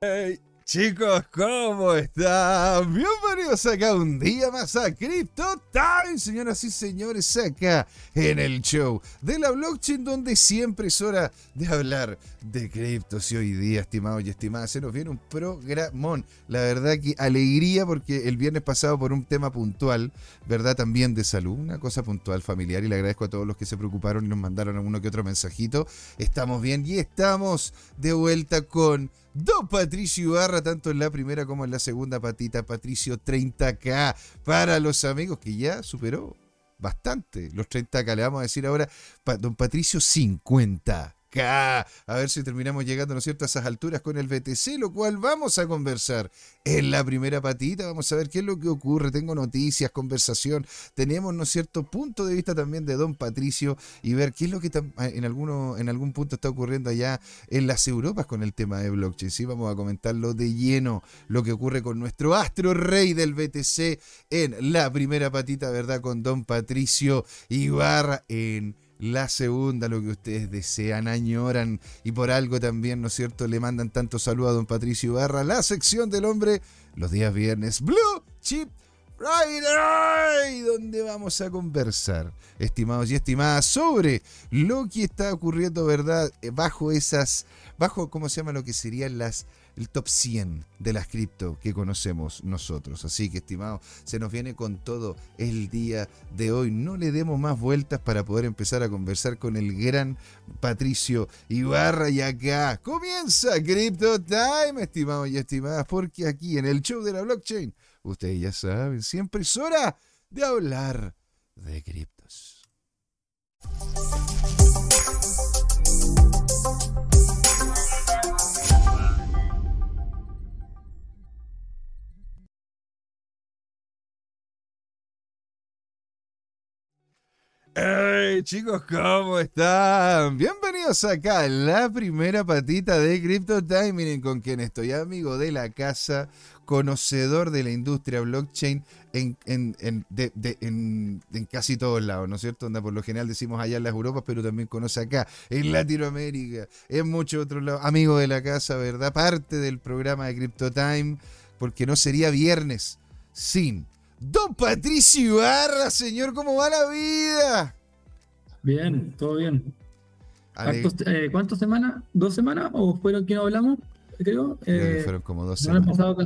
Hey, chicos, ¿cómo están? Bienvenidos acá un día más a Crypto Time, señoras y señores, acá en el show de la blockchain donde siempre es hora de hablar de criptos y hoy día, estimados y estimadas, se nos viene un programón. La verdad que alegría porque el viernes pasado por un tema puntual, ¿verdad? También de salud, una cosa puntual familiar y le agradezco a todos los que se preocuparon y nos mandaron alguno que otro mensajito. Estamos bien y estamos de vuelta con Don Patricio Ibarra, tanto en la primera como en la segunda patita. Patricio 30K para los amigos que ya superó bastante los 30K. Le vamos a decir ahora, Don Patricio 50 a ver si terminamos llegando, ¿no es cierto?, a esas alturas con el BTC, lo cual vamos a conversar en la primera patita. Vamos a ver qué es lo que ocurre. Tengo noticias, conversación. Tenemos, ¿no es cierto?, punto de vista también de don Patricio y ver qué es lo que en, alguno, en algún punto está ocurriendo allá en las Europas con el tema de blockchain. Sí, vamos a comentarlo de lleno, lo que ocurre con nuestro astro rey del BTC en la primera patita, ¿verdad?, con don Patricio Ibarra en la segunda, lo que ustedes desean, añoran y por algo también, ¿no es cierto?, le mandan tanto saludo a don Patricio Barra, la sección del hombre, los días viernes, Blue Chip Friday, donde vamos a conversar, estimados y estimadas, sobre lo que está ocurriendo, ¿verdad?, bajo esas, bajo, ¿cómo se llama lo que serían las el top 100 de las cripto que conocemos nosotros. Así que, estimado, se nos viene con todo el día de hoy. No le demos más vueltas para poder empezar a conversar con el gran Patricio Ibarra. Y acá comienza Crypto Time, estimados y estimadas, porque aquí en el show de la blockchain, ustedes ya saben, siempre es hora de hablar de criptos. Hey chicos, ¿cómo están? Bienvenidos acá a la primera patita de Crypto Time. Miren con quién estoy, amigo de la casa, conocedor de la industria blockchain en, en, casi todos lados, ¿no es cierto? Por lo general decimos allá en las Europas, pero también conoce acá, en Latinoamérica, en muchos otros lados. Amigo de la casa, ¿verdad? Parte del programa de Crypto Time, porque no sería viernes sin Don Patricio Ibarra, señor, ¿cómo va la vida? Bien, todo bien. Eh, ¿Cuántas semanas? ¿Dos semanas? ¿O fueron que no hablamos? Creo. Eh, fueron como dos semanas. El pasado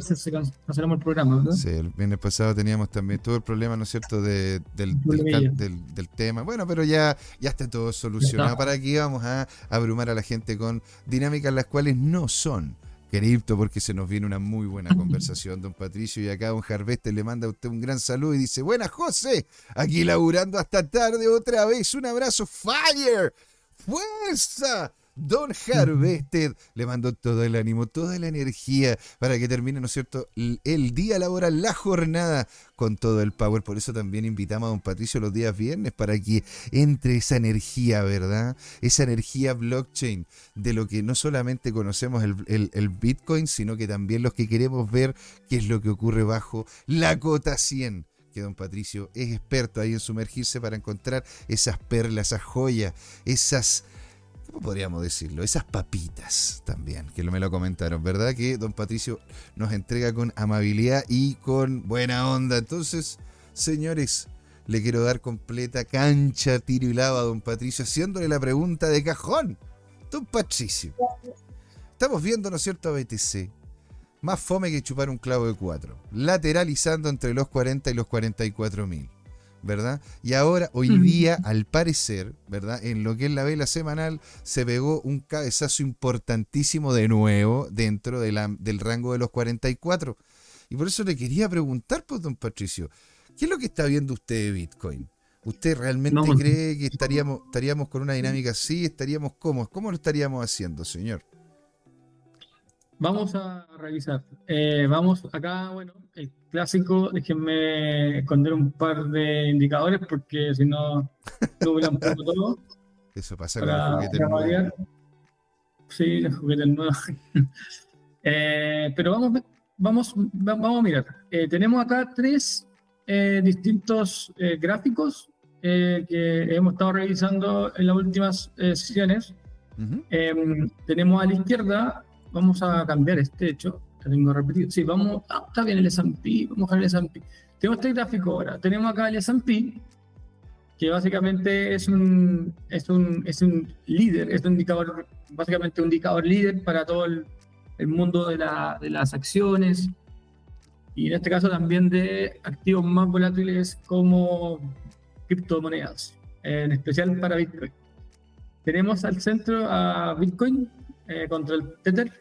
cancelamos el programa, ¿verdad? Sí, el viernes pasado teníamos también todo el problema, ¿no es cierto?, del, del, tema. Bueno, pero ya, ya está todo solucionado. ¿Para qué vamos a abrumar a la gente con dinámicas las cuales no son cripto porque se nos viene una muy buena conversación, don Patricio. Y acá don Jarveste le manda a usted un gran saludo y dice, buenas José, aquí laburando hasta tarde otra vez. Un abrazo, fire, fuerza. Don Harvested le mandó todo el ánimo, toda la energía para que termine, ¿no es cierto?, el día laboral, la jornada con todo el power. Por eso también invitamos a don Patricio los días viernes para que entre esa energía, ¿verdad? Esa energía blockchain de lo que no solamente conocemos el, el Bitcoin, sino que también los que queremos ver qué es lo que ocurre bajo la cota 100 que don Patricio es experto ahí en sumergirse para encontrar esas perlas, esas joyas, esas ¿cómo podríamos decirlo? Esas papitas también, que me lo comentaron, ¿verdad? Que don Patricio nos entrega con amabilidad y con buena onda. Entonces, señores, le quiero dar completa cancha, tiro y lava a don Patricio, haciéndole la pregunta de cajón. Don Patricio, estamos viendo, ¿no es cierto?, a BTC. Más fome que chupar un clavo de cuatro. Lateralizando entre los 40 y los 44 mil. ¿Verdad? Y ahora, hoy día, al parecer, ¿verdad? En lo que es la vela semanal, se pegó un cabezazo importantísimo de nuevo dentro de la, del rango de los 44. Y por eso le quería preguntar, pues, don Patricio, ¿qué es lo que está viendo usted de Bitcoin? ¿Usted realmente pues, cree que estaríamos, estaríamos con una dinámica así? ¿Estaríamos cómodos? ¿Cómo lo estaríamos haciendo, señor? Vamos a revisar. Eh, vamos acá, bueno, el clásico, déjenme esconder un par de indicadores porque si no, tuve un poco todo. Eso pasa con los juguetes. Sí, los juguetes nuevos. eh, pero vamos, vamos, vamos a mirar. Eh, tenemos acá tres eh, distintos gráficos que hemos estado revisando en las últimas sesiones. Em, tenemos a la izquierda vamos a cambiar este hecho. Tengo repetido. Sí, vamos. Ah, está bien el S&P. Vamos a ver el S&P. Tenemos este gráfico ahora. Tenemos acá el S&P, que básicamente es un, es un, es un líder, es un indicador, básicamente un indicador líder para todo el, el mundo de, la, de las acciones y en este caso también de activos más volátiles como criptomonedas, en especial para Bitcoin. Tenemos al centro a Bitcoin eh, contra el Tether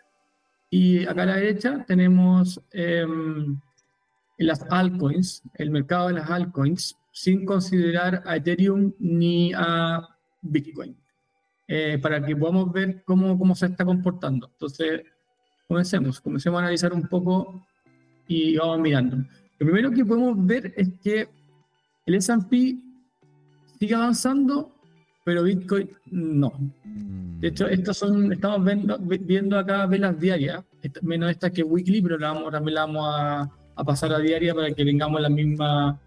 y acá a la derecha tenemos em, las altcoins, el mercado de las altcoins, sin considerar a Ethereum ni a Bitcoin, eh, para que podamos ver cómo, cómo se está comportando. Entonces, comencemos, comencemos a analizar un poco y vamos mirando. Lo primero que podemos ver es que el S&P sigue avanzando, pero Bitcoin no. De hecho, estas son, estamos viendo, viendo acá velas diarias, menos esta que weekly, pero la vamos, también la vamos a, a pasar a diaria para que tengamos la misma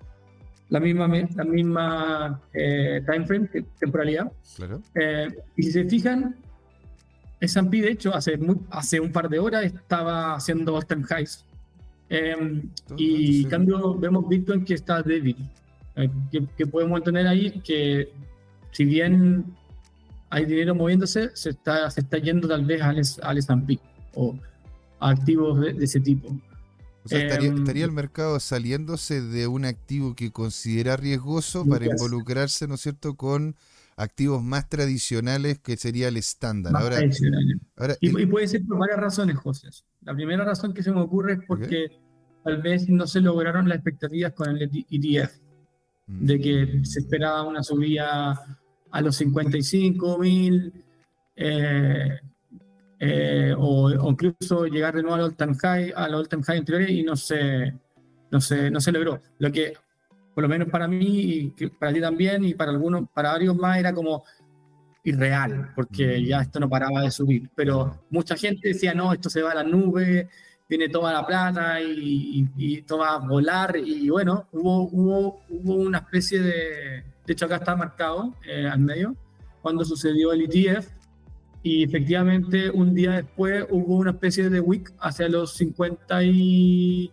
la misma la misma eh, time frame, temporalidad. Claro. Eh, y si se fijan, S&P de hecho hace, hace un par de horas estaba haciendo all-time highs. Em, y en cambio vemos Bitcoin que está débil. Eh, que, podemos tener ahí que si bien hay dinero moviéndose, se está, se está yendo tal vez al, al S&P o a activos de, ese tipo. O sea, estaría, em, estaría, el mercado saliéndose de un activo que considera riesgoso para involucrarse, ¿no es cierto?, con activos más tradicionales que sería el estándar. Ahora, y, puede ser por varias razones, José. La primera razón que se me ocurre es porque tal vez no se lograron las expectativas con el ETF, de que mm. se esperaba una subida a los 55 mil eh, eh, o, incluso llegar de nuevo al all-time high, al all-time high anterior y no se, no, se, no se logró. Lo que por lo menos para mí y para ti también y para algunos, para varios más era como irreal, porque mm. ya esto no paraba de subir. Pero mucha gente decía, no, esto se va a la nube, viene toda la plata y, y, todo va a volar. Y bueno, hubo, hubo, hubo una especie de, de hecho acá está marcado eh, al medio, cuando sucedió el ETF. Y efectivamente, un día después hubo una especie de wick hacia los 50 y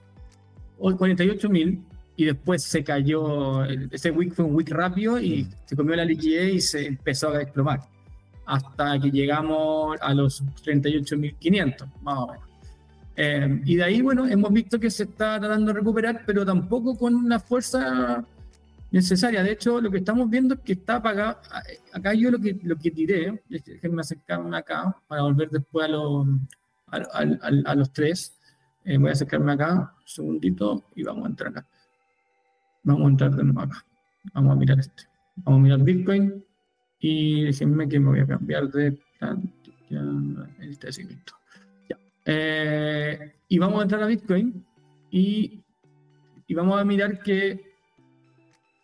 48 mil y después se cayó, ese week fue un week rápido y se comió la liquidez y se empezó a desplomar, hasta que llegamos a los 38.500, más o menos. Eh, y de ahí, bueno, hemos visto que se está tratando de recuperar, pero tampoco con una fuerza necesaria. De hecho, lo que estamos viendo es que está apagado. Acá yo lo que, lo que tiré, déjenme acercarme acá para volver después a, los a, los tres. Eh, voy a acercarme acá, un segundito, y vamos a entrar acá. Vamos a entrar de nuevo acá. Vamos a mirar este. Vamos a mirar Bitcoin y déjenme que me voy a cambiar de este seguimiento. Ya. Eh, y vamos a entrar a Bitcoin y, y vamos a mirar que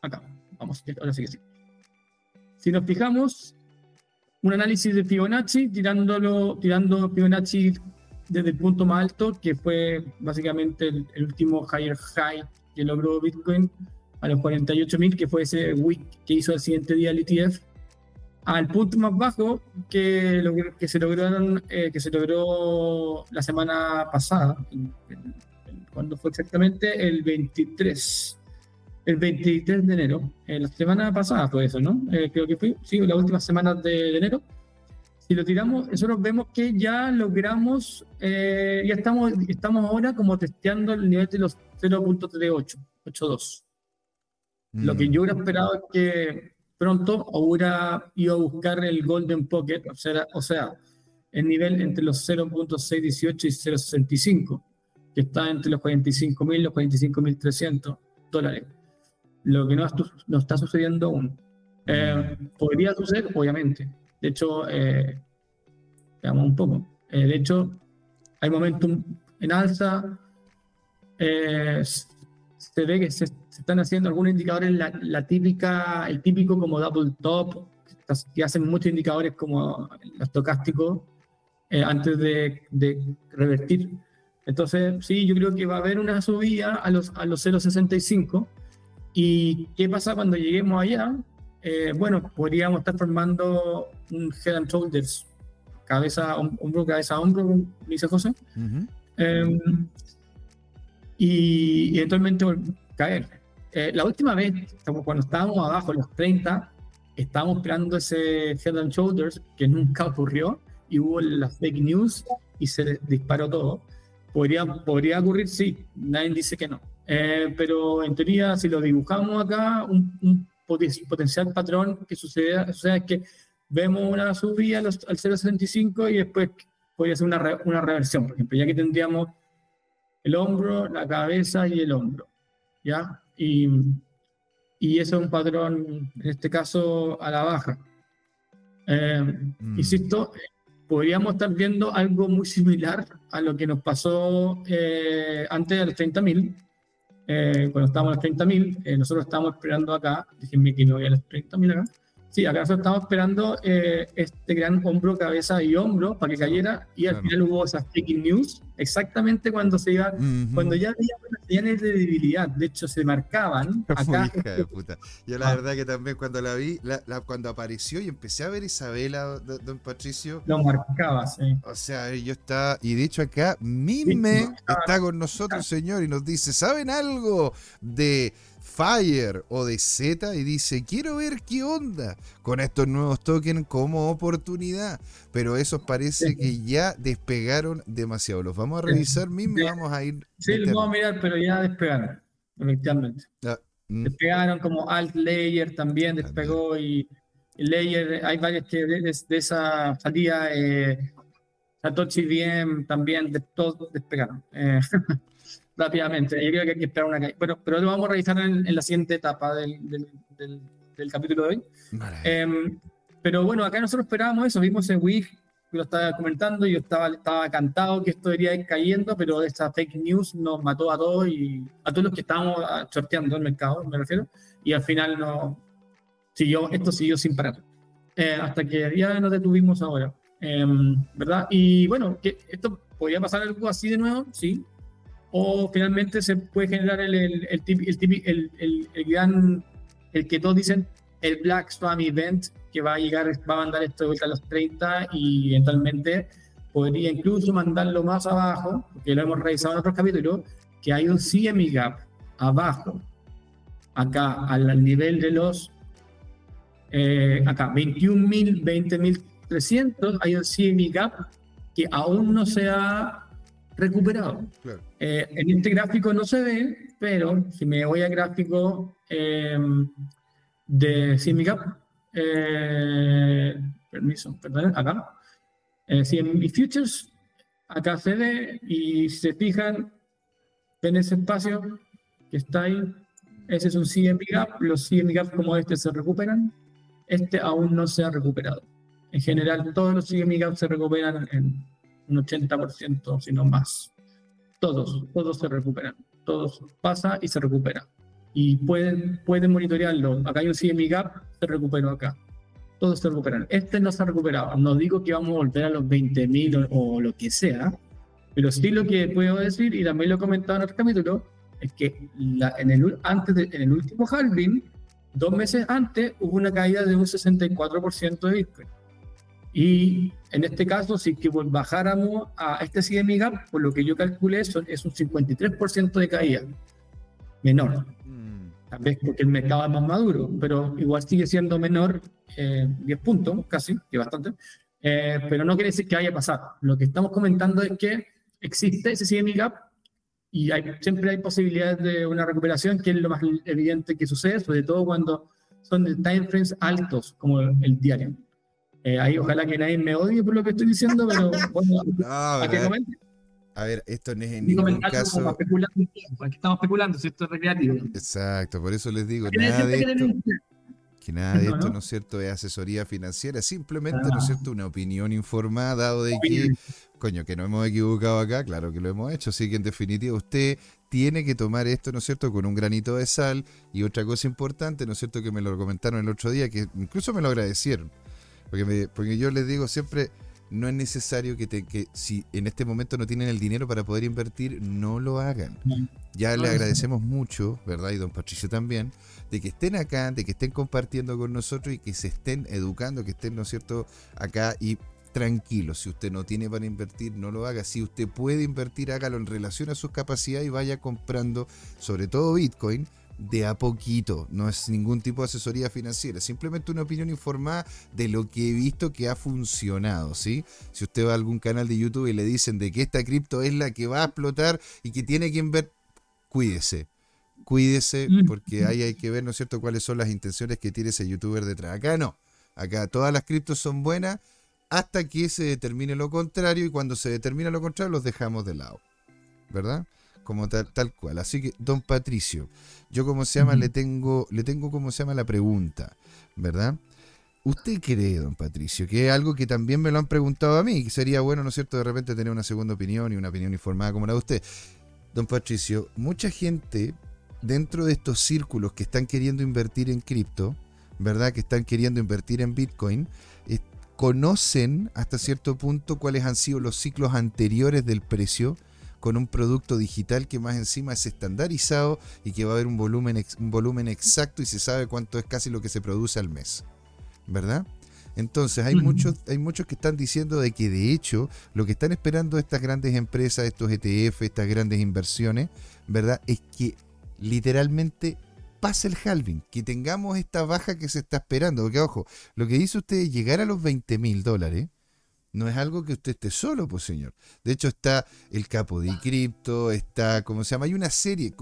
acá, vamos, ahora sí que sí. Si nos fijamos, un análisis de Fibonacci, tirándolo, tirando Fibonacci desde el punto más alto, que fue básicamente el, el último higher high que logró Bitcoin a los 48.000, que fue ese week que hizo el siguiente día el ETF, al punto más bajo que, que, se, lograron, eh, que se logró la semana pasada. ¿Cuándo fue exactamente? El 23. El 23 de enero. Eh, la semana pasada fue eso, ¿no? Eh, creo que fue, sí, la última semana de, enero. Si lo tiramos, nosotros vemos que ya logramos, ya estamos, estamos ahora como testeando el nivel de los 0.38, 82. Lo que yo hubiera mm. esperado es que pronto hubiera ido a buscar el Golden Pocket, o sea, o sea el nivel entre los 0.618 y 0.65, que está entre los 45.000 y los 45.300 dólares. Lo que no, no, está sucediendo aún. Eh, podría suceder, obviamente. De hecho, eh, veamos un poco. Eh, de hecho, hay momentum en alza, eh, se ve que se, están haciendo algunos indicadores, la, la, típica, el típico como double top, que hacen muchos indicadores como el estocástico eh, antes de, de, revertir. Entonces, sí, yo creo que va a haber una subida a los, a los 0.65. ¿Y qué pasa cuando lleguemos allá? Eh, bueno, podríamos estar formando un head and shoulders cabeza, hombro, cabeza hombro, dice José. Em, y, eventualmente caer. Eh, la última vez, cuando estábamos abajo, los 30, estábamos esperando ese Head and Shoulders que nunca ocurrió y hubo las fake news y se disparó todo. Podría, podría ocurrir, sí, nadie dice que no. Eh, pero en teoría, si lo dibujamos acá, un, potencial patrón que sucede, o sea, es que vemos una subida al 0.75 y después podría ser una, una reversión, por ejemplo, ya que tendríamos el hombro, la cabeza y el hombro, ¿ya? Y, y eso es un patrón, en este caso, a la baja. Eh, mm. Insisto, podríamos estar viendo algo muy similar a lo que nos pasó eh, antes de los 30.000. Eh, cuando estábamos a los 30.000, eh, nosotros estábamos esperando acá, déjenme que me voy a los 30.000 acá, Sí, acá nosotros estamos esperando eh, este gran hombro, cabeza y hombro para que cayera y al final hubo esas fake news exactamente cuando se iba, cuando ya había señales de debilidad, de hecho se marcaban acá. Yo la ah. verdad que también cuando la vi, cuando apareció y empecé a ver Isabela, don Patricio. Lo marcaba, sí. O sea, yo estaba, y de hecho acá Mime está con nosotros, señor, y nos dice, ¿saben algo de Fire o de Z y dice, quiero ver qué onda con estos nuevos tokens como oportunidad. Pero esos parece que ya despegaron demasiado. Los vamos a revisar mismo y vamos a ir. Sí, los vamos a mirar, pero ya despegaron, efectivamente. Ah, mm. Despegaron como Alt Layer también despegó y Layer, hay varias que de, esa salida, eh, Satoshi VM también, de, todos despegaron. Eh, rápidamente. Yo creo que hay que esperar una Bueno, pero lo vamos a revisar en, la siguiente etapa del, del, capítulo de hoy. Em, pero bueno, acá nosotros esperábamos eso, vimos en WIG, lo estaba comentando, yo estaba, estaba cantado que esto debería ir cayendo, pero esta fake news nos mató a todos y a todos los que estábamos ah, sorteando el mercado, me refiero, y al final no siguió, esto siguió sin parar. Eh, hasta que ya nos detuvimos ahora. Em, ¿Verdad? Y bueno, que esto podría pasar algo así de nuevo, sí, o finalmente se puede generar el, el, el, el, el gran, el que todos dicen, el Black Swan Event, que va a llegar, va a mandar esto de vuelta a los 30 y eventualmente podría incluso mandarlo más abajo, porque lo hemos revisado en otros capítulos, que hay un CME gap abajo, acá al nivel de los, eh, acá, 21.000, 20.300, hay un CME gap que aún no se ha recuperado. Eh, en este gráfico no se ve, pero si me voy al gráfico eh, de CMICAP, eh, permiso, perdón, acá, eh, si en mis futures, acá se ve y si se fijan, en ese espacio que está ahí, ese es un CME gap, los CME gap como este se recuperan, este aún no se ha recuperado. En general, todos los CME gap se recuperan en un 80%, si no más. Todos, todos se recuperan. Todos pasa y se recupera. Y pueden, pueden monitorearlo. Acá hay un CME gap, se recuperó acá. Todos se recuperan. Este no se ha recuperado. No digo que vamos a volver a los 20.000 o, lo que sea, pero sí lo que puedo decir, y también lo he comentado en otro capítulo, es que en, el, antes en el último halving, dos meses antes, hubo una caída de un 64% de Bitcoin. Y en este caso, si que bajáramos a este CME gap, por lo que yo calculé, es un 53% de caída. Menor. Mm. Tal vez porque el mercado es más maduro, pero igual sigue siendo menor, 10 eh, puntos casi, que bastante. Eh, pero no quiere decir que haya pasado. Lo que estamos comentando es que existe ese CME gap y hay, siempre hay posibilidades de una recuperación, que es lo más evidente que sucede, sobre todo cuando son de timeframes altos, como el diario. Eh, ahí ojalá que nadie me odie por lo que estoy diciendo, pero bueno, a, qué A ver, esto no es en ningún caso. Aquí estamos especulando, si esto es recreativo. Exacto, por eso les digo, nada de esto, que nada de esto, ¿no es cierto?, es asesoría financiera, simplemente, ¿no es cierto?, una opinión informada, dado de que, coño, que no hemos equivocado acá, claro que lo hemos hecho, así que en definitiva usted tiene que tomar esto, ¿no es cierto?, con un granito de sal. Y otra cosa importante, ¿no es cierto?, que me lo comentaron el otro día, que incluso me lo agradecieron porque, porque yo les digo siempre, no es necesario que, te, que si en este momento no tienen el dinero para poder invertir, no lo hagan. Ya le agradecemos mucho, ¿verdad? Y don Patricio también, de que estén acá, de que estén compartiendo con nosotros y que se estén educando, que estén, ¿no es cierto?, acá y tranquilo. Si usted no tiene para invertir, no lo haga. Si usted puede invertir, hágalo en relación a sus capacidades y vaya comprando, sobre todo Bitcoin, de a poquito. No es ningún tipo de asesoría financiera, simplemente una opinión informada de lo que he visto que ha funcionado, ¿sí? Si usted va a algún canal de YouTube y le dicen de que esta cripto es la que va a explotar y que tiene que invertir, cuídese. Cuídese mm. porque ahí hay que ver, ¿no es cierto?, cuáles son las intenciones que tiene ese youtuber detrás. Acá no. Acá todas las criptos son buenas hasta que se determine lo contrario y cuando se determina lo contrario los dejamos de lado. ¿Verdad? Como tal, tal cual. Así que, don Patricio, yo como se llama, le tengo, le tengo como se llama la pregunta, ¿verdad? ¿Usted cree, don Patricio, que es algo que también me lo han preguntado a mí, que sería bueno, ¿no es cierto?, de repente tener una segunda opinión y una opinión informada como la de usted. Don Patricio, mucha gente dentro de estos círculos que están queriendo invertir en cripto, ¿verdad? Que están queriendo invertir en Bitcoin, eh, conocen hasta cierto punto cuáles han sido los ciclos anteriores del precio con un producto digital que más encima es estandarizado y que va a haber un volumen, un volumen exacto y se sabe cuánto es casi lo que se produce al mes. ¿Verdad? Entonces hay muchos, hay muchos que están diciendo de que de hecho lo que están esperando estas grandes empresas, estos ETF, estas grandes inversiones, ¿verdad? Es que literalmente pase el halving, que tengamos esta baja que se está esperando. Porque ojo, lo que dice usted es llegar a los 20 mil dólares no es algo que usted esté solo, pues señor. De hecho está el capo de cripto, está, ¿cómo se llama? Hay una serie,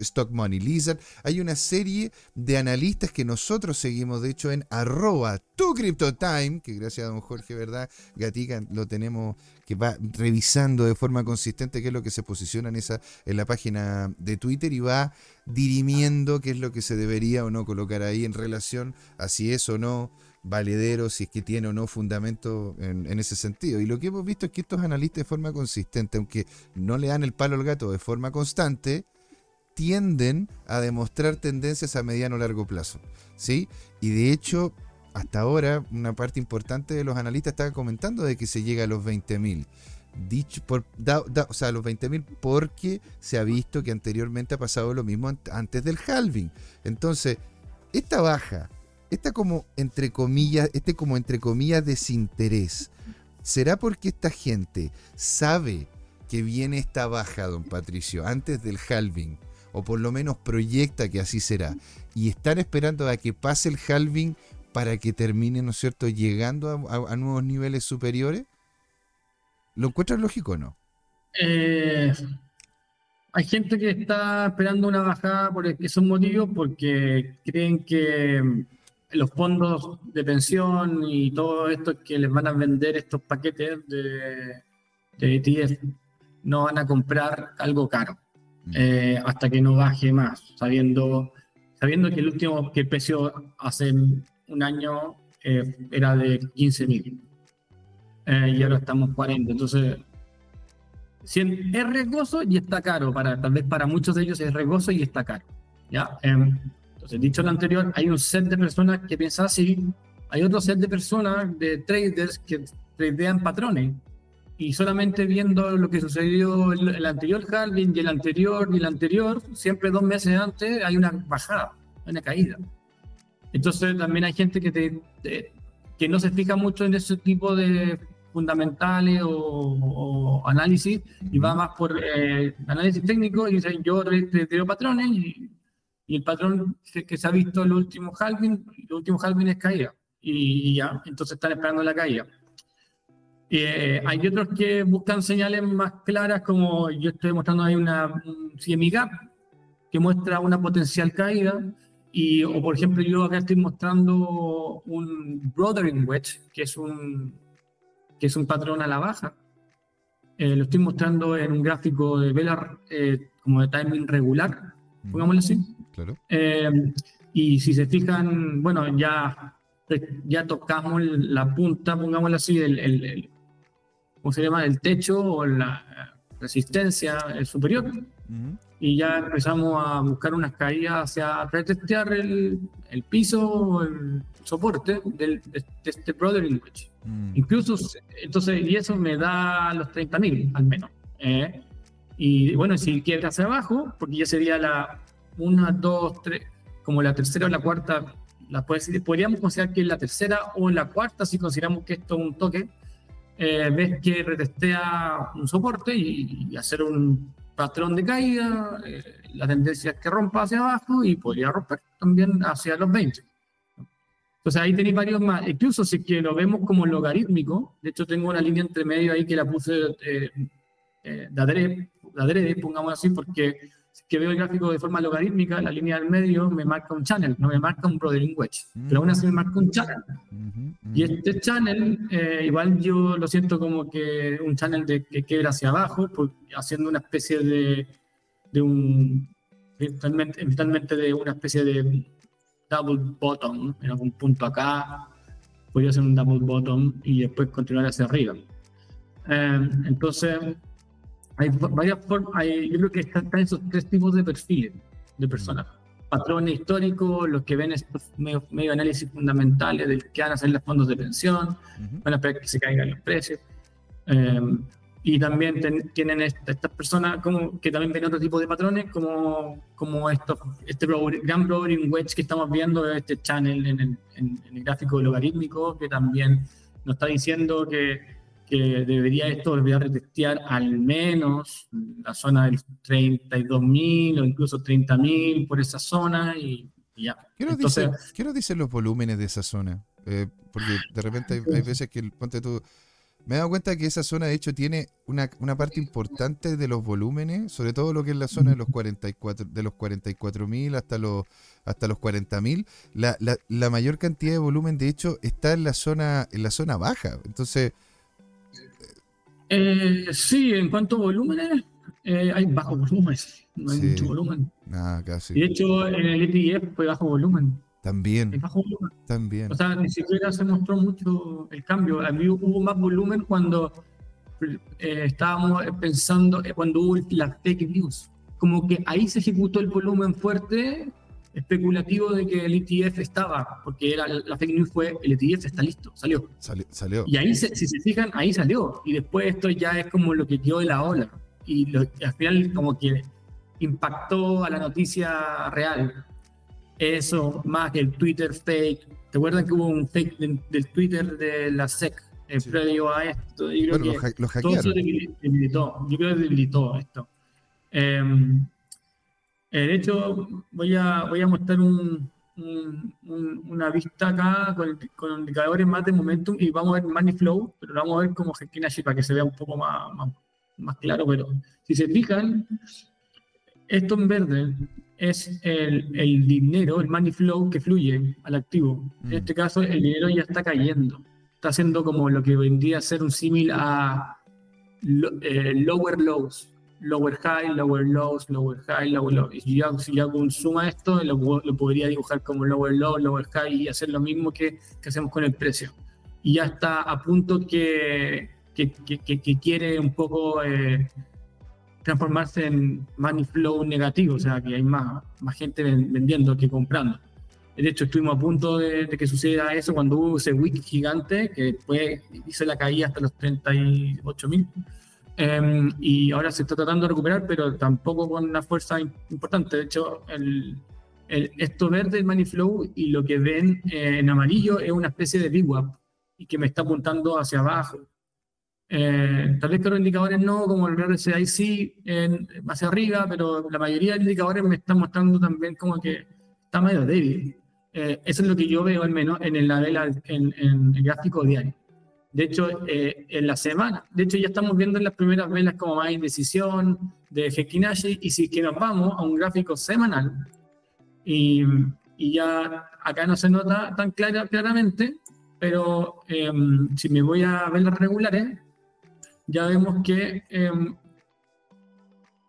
Stock Money Lizard, hay una serie de analistas que nosotros seguimos, de hecho, en arroba tu time, que gracias a don Jorge, ¿verdad? Gatica lo tenemos que va revisando de forma consistente qué es lo que se posiciona en, esa, en la página de Twitter y va dirimiendo qué es lo que se debería o no colocar ahí en relación a si es o no valedero, si es que tiene o no fundamento en, ese sentido. Y lo que hemos visto es que estos analistas de forma consistente, aunque no le dan el palo al gato de forma constante, tienden a demostrar tendencias a mediano o largo plazo. ¿sí? Y de hecho, hasta ahora, una parte importante de los analistas estaba comentando de que se llega a los 20.000. Dicho o sea, a los 20.000 porque se ha visto que anteriormente ha pasado lo mismo antes del halving. Entonces, esta baja esta como entre comillas, este como entre comillas desinterés, ¿será porque esta gente sabe que viene esta baja, don Patricio, antes del halving? O por lo menos proyecta que así será. Y están esperando a que pase el halving para que termine, ¿no es cierto?, llegando a, nuevos niveles superiores. ¿Lo encuentras lógico o no? Eh, hay gente que está esperando una bajada por esos motivos porque creen que los fondos de pensión y todo esto que les van a vender estos paquetes de, de ETF no van a comprar algo caro mm. eh, hasta que no baje más, sabiendo, sabiendo que el último que el precio hace un año eh, era de 15 mil eh, y ahora estamos 40. Entonces, es riesgoso y está caro. Para, tal vez para muchos de ellos es riesgoso y está caro. ¿ya? Entonces, dicho lo anterior, hay un set de personas que piensan así, hay otro set de personas, de traders, que tradean patrones. Y solamente viendo lo que sucedió el, el anterior halving y el anterior y el anterior, siempre dos meses antes hay una bajada, una caída. Entonces también hay gente que, que no se fija mucho en ese tipo de fundamentales o, análisis y va más por eh, análisis técnico y dice yo tradeo patrones y y el patrón que, se ha visto el último halving, el último halving es caída. Y ya, entonces están esperando la caída. Eh, hay otros que buscan señales más claras, como yo estoy mostrando ahí una un CME Gap, que muestra una potencial caída. Y, o por ejemplo, yo acá estoy mostrando un Brothering Wedge, que es un, que es un patrón a la baja. Eh, lo estoy mostrando en un gráfico de velar eh, como de timing regular, pongámoslo así. Eh, y si se fijan, bueno, ya, ya tocamos la punta, pongámoslo así, el, el, ¿cómo se llama? El techo o la resistencia superior. Y ya empezamos a buscar unas caídas hacia retestear el, el piso, el soporte del, de, este Brothering Wedge. Mm. Incluso, entonces, y eso me da los 30.000 al menos. ¿eh? y bueno, si quiebra hacia abajo, porque ya sería la una, dos, tres, como la tercera o la cuarta, la podríamos considerar que es la tercera o la cuarta si consideramos que esto es un toque. eh, ves que retestea un soporte y, hacer un patrón de caída, eh, la tendencia es que rompa hacia abajo y podría romper también hacia los 20. Entonces ahí tenéis varios más. Incluso si que lo vemos como logarítmico, de hecho tengo una línea entre medio ahí que la puse eh, eh de, adrede, de adrede, pongamos así, porque que veo el gráfico de forma logarítmica, la línea del medio me marca un channel, no me marca un brothering wedge, pero aún así me marca un channel. Y este channel, eh, igual yo lo siento como que un channel de, que quebra hacia abajo, pues, haciendo una especie de, de un, eventualmente de una especie de double bottom, en algún punto acá, podría hacer un double bottom y después continuar hacia arriba. Eh, entonces, hay varias formas, yo creo que están, esos tres tipos de perfiles de personas. Patrones históricos, los que ven estos medio, análisis fundamentales del que van a hacer los fondos de pensión, van a esperar que se caigan los precios. Eh, y también tienen estas personas como, que también ven otro tipo de patrones, como, como estos, este gran brothering wedge que estamos viendo, este channel en el, en el gráfico logarítmico, que también nos está diciendo que que debería esto debería retestear al menos la zona del 32.000 o incluso 30.000 por esa zona y, ya. ¿Qué nos, dicen los volúmenes de esa zona? Eh, porque de repente hay, veces que, ponte tú, me he dado cuenta que esa zona de hecho tiene una, una, parte importante de los volúmenes, sobre todo lo que es la zona de los 44 de los 44.000 hasta los hasta los 40.000, la, la, la mayor cantidad de volumen de hecho está en la zona en la zona baja. Entonces, eh, sí, en cuanto a volúmenes, eh, hay bajo volumen, no hay mucho volumen. Ah, casi. de hecho, en el ETF fue bajo volumen. También. bajo volumen. También. O sea, ni siquiera se mostró mucho el cambio. A mí hubo más volumen cuando eh, estábamos pensando, cuando hubo la fake news. Como que ahí se ejecutó el volumen fuerte especulativo de que el ETF estaba, porque era la fake news fue el ETF está listo, salió. salió. Y ahí, si se fijan, ahí salió. Y después esto ya es como lo que quedó de la ola. Y, al final como que impactó a la noticia real. Eso, más que el Twitter fake. ¿Te acuerdan que hubo un fake del Twitter de la SEC en previo a esto? Yo creo que lo, todo eso debilitó. Yo creo que debilitó esto. Eh, eh, de hecho, voy a, voy a mostrar un, una vista acá con, con, indicadores más de momentum y vamos a ver money flow, pero lo vamos a ver como Hekinashi para que se vea un poco más, más, claro. Pero si se fijan, esto en verde es el, el, dinero, el money flow que fluye al activo. En mm. este caso, el dinero ya está cayendo. Está haciendo como lo que vendría a ser un símil a eh, lower lows lower high, lower lows, lower high, lower low. Y yo, si yo hago un suma esto, lo, lo, podría dibujar como lower low, lower high y hacer lo mismo que, que hacemos con el precio. Y ya está a punto que, que, que, quiere un poco eh, transformarse en money flow negativo, o sea, que hay más, más gente vendiendo que comprando. De hecho, estuvimos a punto de, que suceda eso cuando hubo ese wick gigante que después hizo la caída hasta los 38 mil. Em, y ahora se está tratando de recuperar, pero tampoco con una fuerza importante. De hecho, el, esto verde, el money flow, y lo que ven eh, en amarillo es una especie de VWAP y que me está apuntando hacia abajo. Eh, tal vez que los indicadores no, como el RSI sí, hacia arriba, pero la mayoría de indicadores me están mostrando también como que está medio débil. Eh, eso es lo que yo veo al menos en, vela, en, en el gráfico diario. De hecho, eh, en la semana, de hecho ya estamos viendo en las primeras velas como hay indecisión de Hekinashi. Y si que nos vamos a un gráfico semanal y, y ya acá no se nota tan clara, claramente, pero em, si me voy a velas regulares, ya vemos que, eh,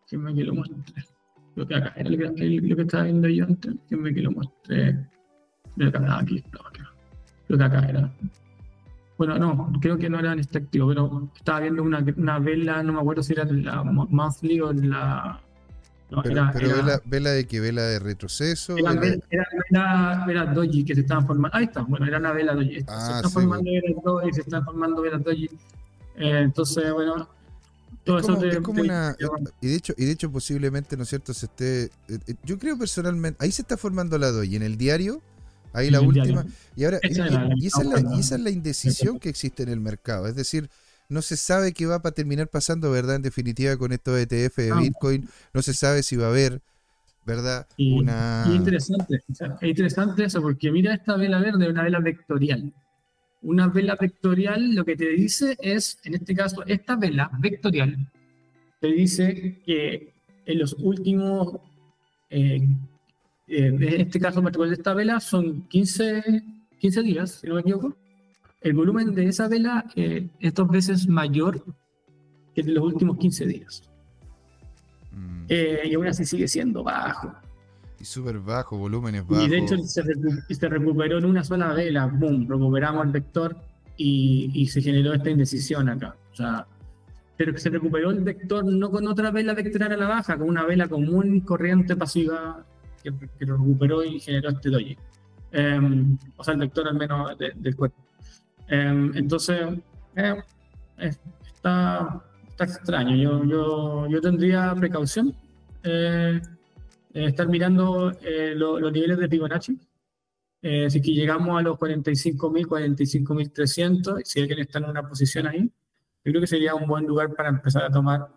que me que lo muestre, lo que acá era lo que, estaba viendo yo antes, que me que lo muestre, aquí, lo que acá era. Bueno, no, creo que no era en este activo, pero estaba viendo una, una vela, no me acuerdo si era la monthly o la. pero, vela, vela, de qué? ¿Vela de retroceso? Era, vela, era vela, doji que se estaban formando. Ahí está, bueno, era una vela doji. Ah, se están formando velas doji, se están formando velas doji. Eh, entonces, bueno, todo eso es como una, y de hecho y de hecho posiblemente no es cierto se esté eh, eh, yo creo personalmente ahí se está formando la doji en el diario Ahí la última. Y ahora, y, esa es la, indecisión que existe en el mercado. Es decir, no se sabe qué va a terminar pasando, ¿verdad? En definitiva, con estos ETF de Bitcoin, no se sabe si va a haber, ¿verdad? una... es interesante, es interesante eso, porque mira esta vela verde, una vela vectorial. Una vela vectorial lo que te dice es, en este caso, esta vela vectorial te dice que en los últimos, eh, en este caso de esta vela son 15, 15 días, si no me equivoco. El volumen de esa vela eh, es dos veces mayor que de los últimos 15 días. Mm. y aún así sigue siendo bajo. Y súper bajo, volúmenes bajos. Y de hecho se, recuperó en una sola vela, boom, recuperamos el vector y, y, se generó esta indecisión acá. O sea, pero que se recuperó el vector no con otra vela vectorial a la baja, con una vela común corriente pasiva que, lo recuperó y generó este doji. Em, o sea, el vector al menos del cuerpo. Em, entonces, eh, está, está, extraño. Yo, yo, yo tendría precaución. Eh, estar mirando eh, los niveles de Fibonacci. Eh, si que llegamos a los 45.000, 45.300, si alguien está en una posición ahí, yo creo que sería un buen lugar para empezar a tomar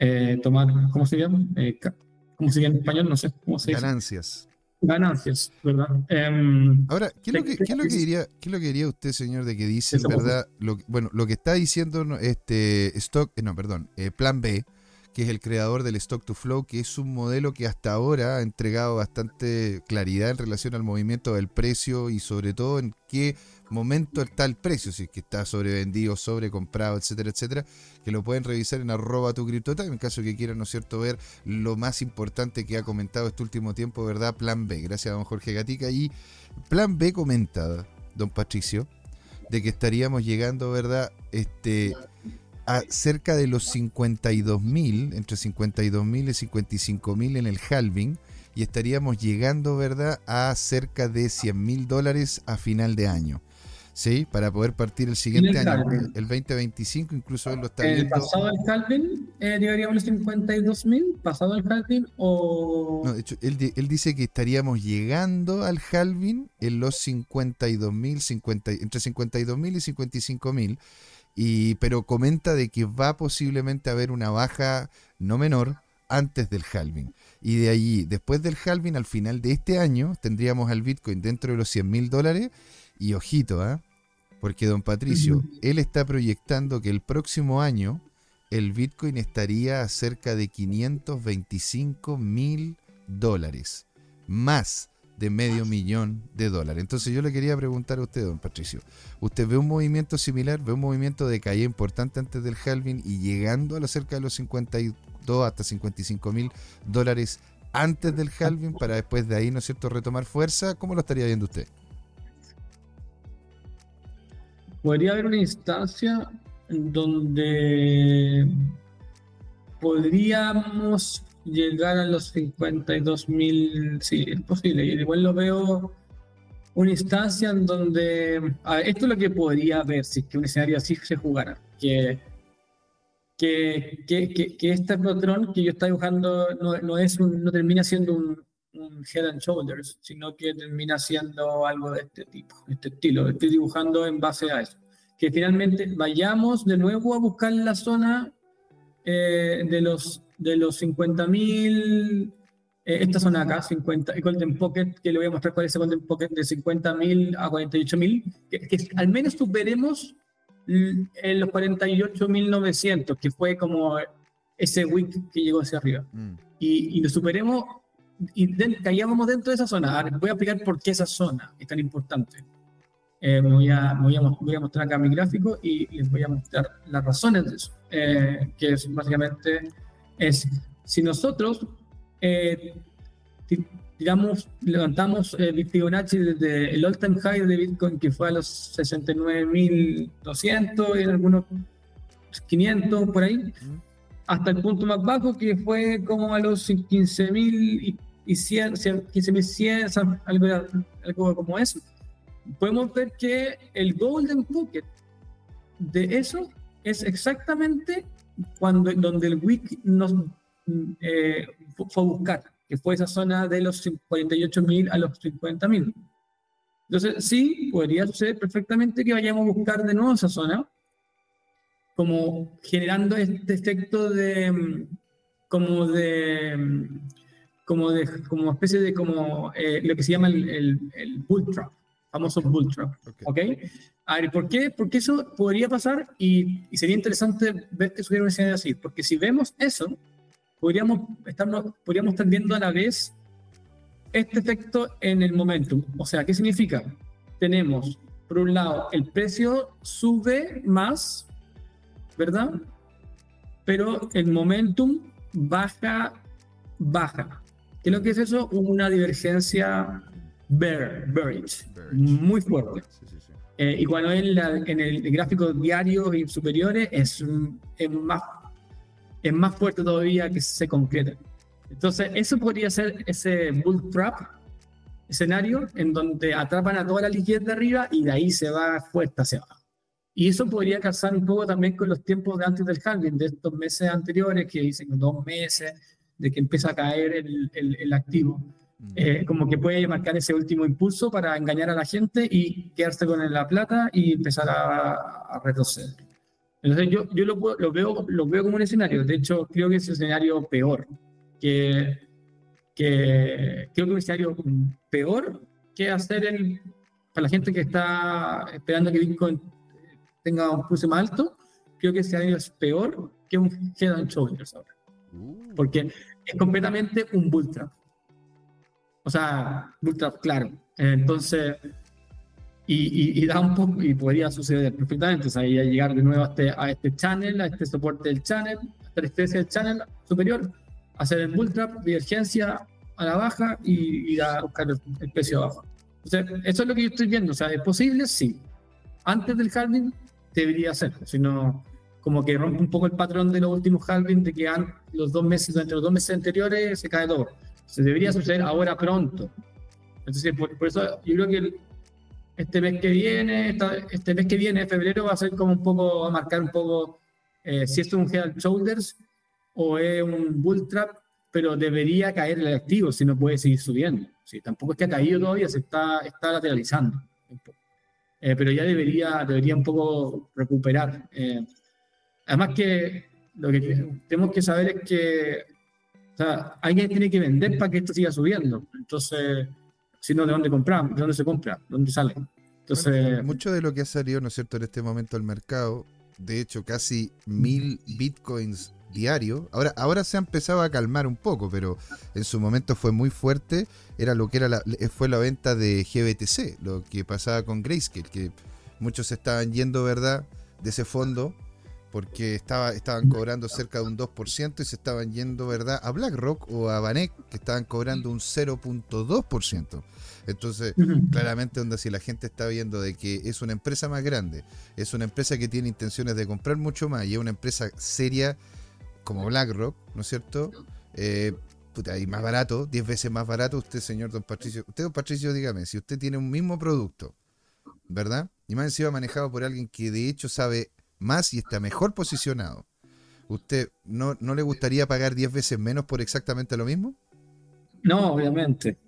eh, tomar, ¿cómo se llama? ¿Cómo se llama en español? No sé cómo se dice. Ganancias. Ganancias, ¿verdad? Em, Ahora, ¿qué es, lo que, ¿qué, es lo que diría, ¿qué es lo que diría usted, señor, de que dice, verdad, lo, bueno, lo que está diciendo este stock, no, perdón, plan B, que es el creador del Stock to Flow, que es un modelo que hasta ahora ha entregado bastante claridad en relación al movimiento del precio y sobre todo en qué momento está el precio, si es que está sobrevendido, sobrecomprado, etcétera, etcétera, que lo pueden revisar en arroba tu criptotime en caso que quieran, ¿no es cierto?, ver lo más importante que ha comentado este último tiempo, ¿verdad? Plan B, gracias a don Jorge Gatica. Y Plan B comenta, don Patricio, de que estaríamos llegando, ¿verdad?, este a cerca de los 52.000, entre 52.000 y 55.000 en el halving, y estaríamos llegando, ¿verdad?, a cerca de 100.000 dólares a final de año. ¿Sí? Para poder partir el siguiente año, el 2025, incluso él lo está viendo. ¿Pasado el halving, eh, llegaríamos a los 52.000? ¿Pasado el halving o...? No, de hecho, él, él, dice que estaríamos llegando al halving en los 52.000, 50, entre 52.000 y 55.000 pero comenta de que va posiblemente a haber una baja no menor antes del halving. Y de allí, después del halving, al final de este año, tendríamos al Bitcoin dentro de los 100 mil dólares. Y ojito, ¿ah? Porque don Patricio, él está proyectando que el próximo año el Bitcoin estaría a cerca de 525 mil dólares. Más de medio millón de dólares. Entonces yo le quería preguntar a usted, don Patricio, ¿usted ve un movimiento similar, ve un movimiento de caída importante antes del halving y llegando a lo cerca de los 52 hasta 55 mil dólares antes del halving para después de ahí, ¿no es cierto?, retomar fuerza. ¿Cómo lo estaría viendo usted? Podría haber una instancia donde podríamos llegar a los 52 mil, sí, es posible. Y igual lo veo una instancia en donde, esto es lo que podría ver si que un escenario así se jugara, que, que, que, que, este patrón que yo estoy dibujando no, no, es no termina siendo un, un, head and shoulders, sino que termina siendo algo de este tipo, este estilo. Estoy dibujando en base a eso. Que finalmente vayamos de nuevo a buscar la zona eh, de los de los 50.000, eh, esta zona acá, 50, el Golden Pocket, que le voy a mostrar cuál es el Golden Pocket de 50.000 a 48.000, que, que al menos superemos en los 48.900, que fue como ese week que llegó hacia arriba. Mm. Y, y, lo superemos y caíamos dentro de esa zona. voy a explicar por qué esa zona es tan importante. Eh, voy, a, voy, a, voy, a, mostrar acá mi gráfico y les voy a mostrar las razones de eso, eh, que es básicamente es si nosotros eh, tiramos, levantamos el Fibonacci desde el all-time high de Bitcoin que fue a los 69.200 y en algunos 500 por ahí, hasta el punto más bajo que fue como a los 15.100, y 15.100, algo, algo como eso. Podemos ver que el Golden Pocket de eso es exactamente cuando, donde el WIC nos eh, fue a buscar, que fue esa zona de los 48.000 a los 50.000. Entonces, sí, podría suceder perfectamente que vayamos a buscar de nuevo esa zona, como generando este efecto de, como de, como de, como especie de, como eh, lo que se llama el, el, el bull trap, famoso bull trap, ¿ok? A ver, ¿por qué? Porque eso podría pasar y, y sería interesante ver que sucediera una escena así, porque si vemos eso, podríamos estar, podríamos estar viendo a la vez este efecto en el momentum. O sea, ¿qué significa? Tenemos, por un lado, el precio sube más, ¿verdad? Pero el momentum baja, baja. ¿Qué es lo que es eso? Una divergencia bear, bearish, muy fuerte. Eh, y cuando en, en el gráfico diario y superiores es, es, más, es más fuerte todavía que se concreta. Entonces, eso podría ser ese bull trap escenario en donde atrapan a toda la liquidez de arriba y de ahí se va fuerte hacia abajo. Y eso podría casar un poco también con los tiempos de antes del halving, de estos meses anteriores, que dicen dos meses, de que empieza a caer el, el, activo. Mm. Eh, como que puede marcar ese último impulso para engañar a la gente y quedarse con la plata y empezar a, a retroceder. Entonces yo, yo lo, lo, veo, lo veo como un escenario, de hecho creo que es un escenario peor, que, que creo que es un escenario peor que hacer el, para la gente que está esperando que Bitcoin tenga un pulso más alto, creo que ese escenario es peor que un head and shoulders ahora. Porque es completamente un bull trap. O sea, bull trap, claro. Entonces, y, y, da un poco, y podría suceder perfectamente, o sea, llegar de nuevo a este, a este channel, a este soporte del channel, hasta la del channel superior, hacer el bull trap, divergencia a la baja y ir a buscar el, precio abajo. O sea, eso es lo que yo estoy viendo. O sea, ¿es posible? Sí. Antes del halving debería ser, sino como que rompe un poco el patrón de los últimos halving de que han, los dos meses, durante los dos meses anteriores se cae todo. Se debería suceder ahora pronto. Entonces, por, eso yo creo que este mes que viene, este mes que viene, febrero, va a ser como un poco, va a marcar un poco eh, si es un head shoulders o es un bull trap, pero debería caer el activo si no puede seguir subiendo. Sí, tampoco es que ha caído todavía, se está, está lateralizando. Eh, pero ya debería, debería un poco recuperar. Eh, además que lo que tenemos que saber es que o sea, alguien tiene que vender para que esto siga subiendo. Entonces, si no, ¿de dónde compramos? ¿De dónde se compra? ¿De dónde sale? Entonces, mucho de lo que ha salido, ¿no es cierto?, en este momento al mercado, de hecho, casi mil bitcoins diario. Ahora, ahora se ha empezado a calmar un poco, pero en su momento fue muy fuerte. Era lo que era la, fue la venta de GBTC, lo que pasaba con Grayscale, que muchos estaban yendo, ¿verdad?, de ese fondo, porque estaba, estaban cobrando cerca de un 2% y se estaban yendo, ¿verdad?, a BlackRock o a Banek, que estaban cobrando un 0.2%. Entonces, claramente, donde si la gente está viendo de que es una empresa más grande, es una empresa que tiene intenciones de comprar mucho más y es una empresa seria como BlackRock, ¿no es cierto? Eh, puta, y más barato, 10 veces más barato, usted, señor Don Patricio. Usted, Don Patricio, dígame, si usted tiene un mismo producto, ¿verdad? Y más encima manejado por alguien que de hecho sabe más y está mejor posicionado, ¿usted no, no le gustaría pagar 10 veces menos por exactamente lo mismo? No, obviamente.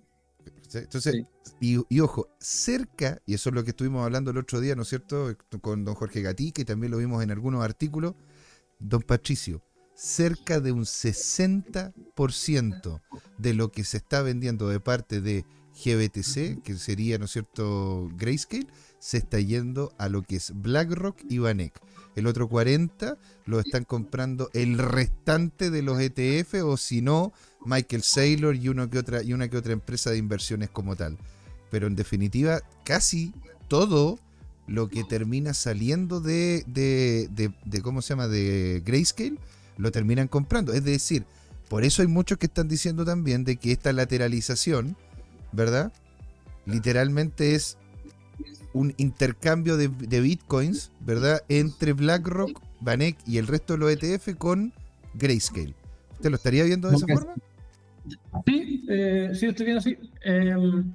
Entonces, y, y, ojo, cerca, y eso es lo que estuvimos hablando el otro día, ¿no es cierto? Con don Jorge Gatica y también lo vimos en algunos artículos, don Patricio, cerca de un 60% de lo que se está vendiendo de parte de GBTC, que sería, ¿no es cierto?, Grayscale, se está yendo a lo que es BlackRock y Vanek. El otro 40 lo están comprando el restante de los ETF o si no, Michael Saylor y, uno que otra, y una que otra empresa de inversiones como tal. Pero en definitiva, casi todo lo que termina saliendo de, de, de, de ¿cómo se llama?, de Grayscale lo terminan comprando. Es decir, por eso hay muchos que están diciendo también de que esta lateralización, ¿verdad? Literalmente es un intercambio de, bitcoins, ¿verdad? Entre BlackRock, Vanek y el resto de los ETF con Grayscale. ¿Usted lo estaría viendo de esa forma? Sí, eh, sí, estoy viendo así. Em,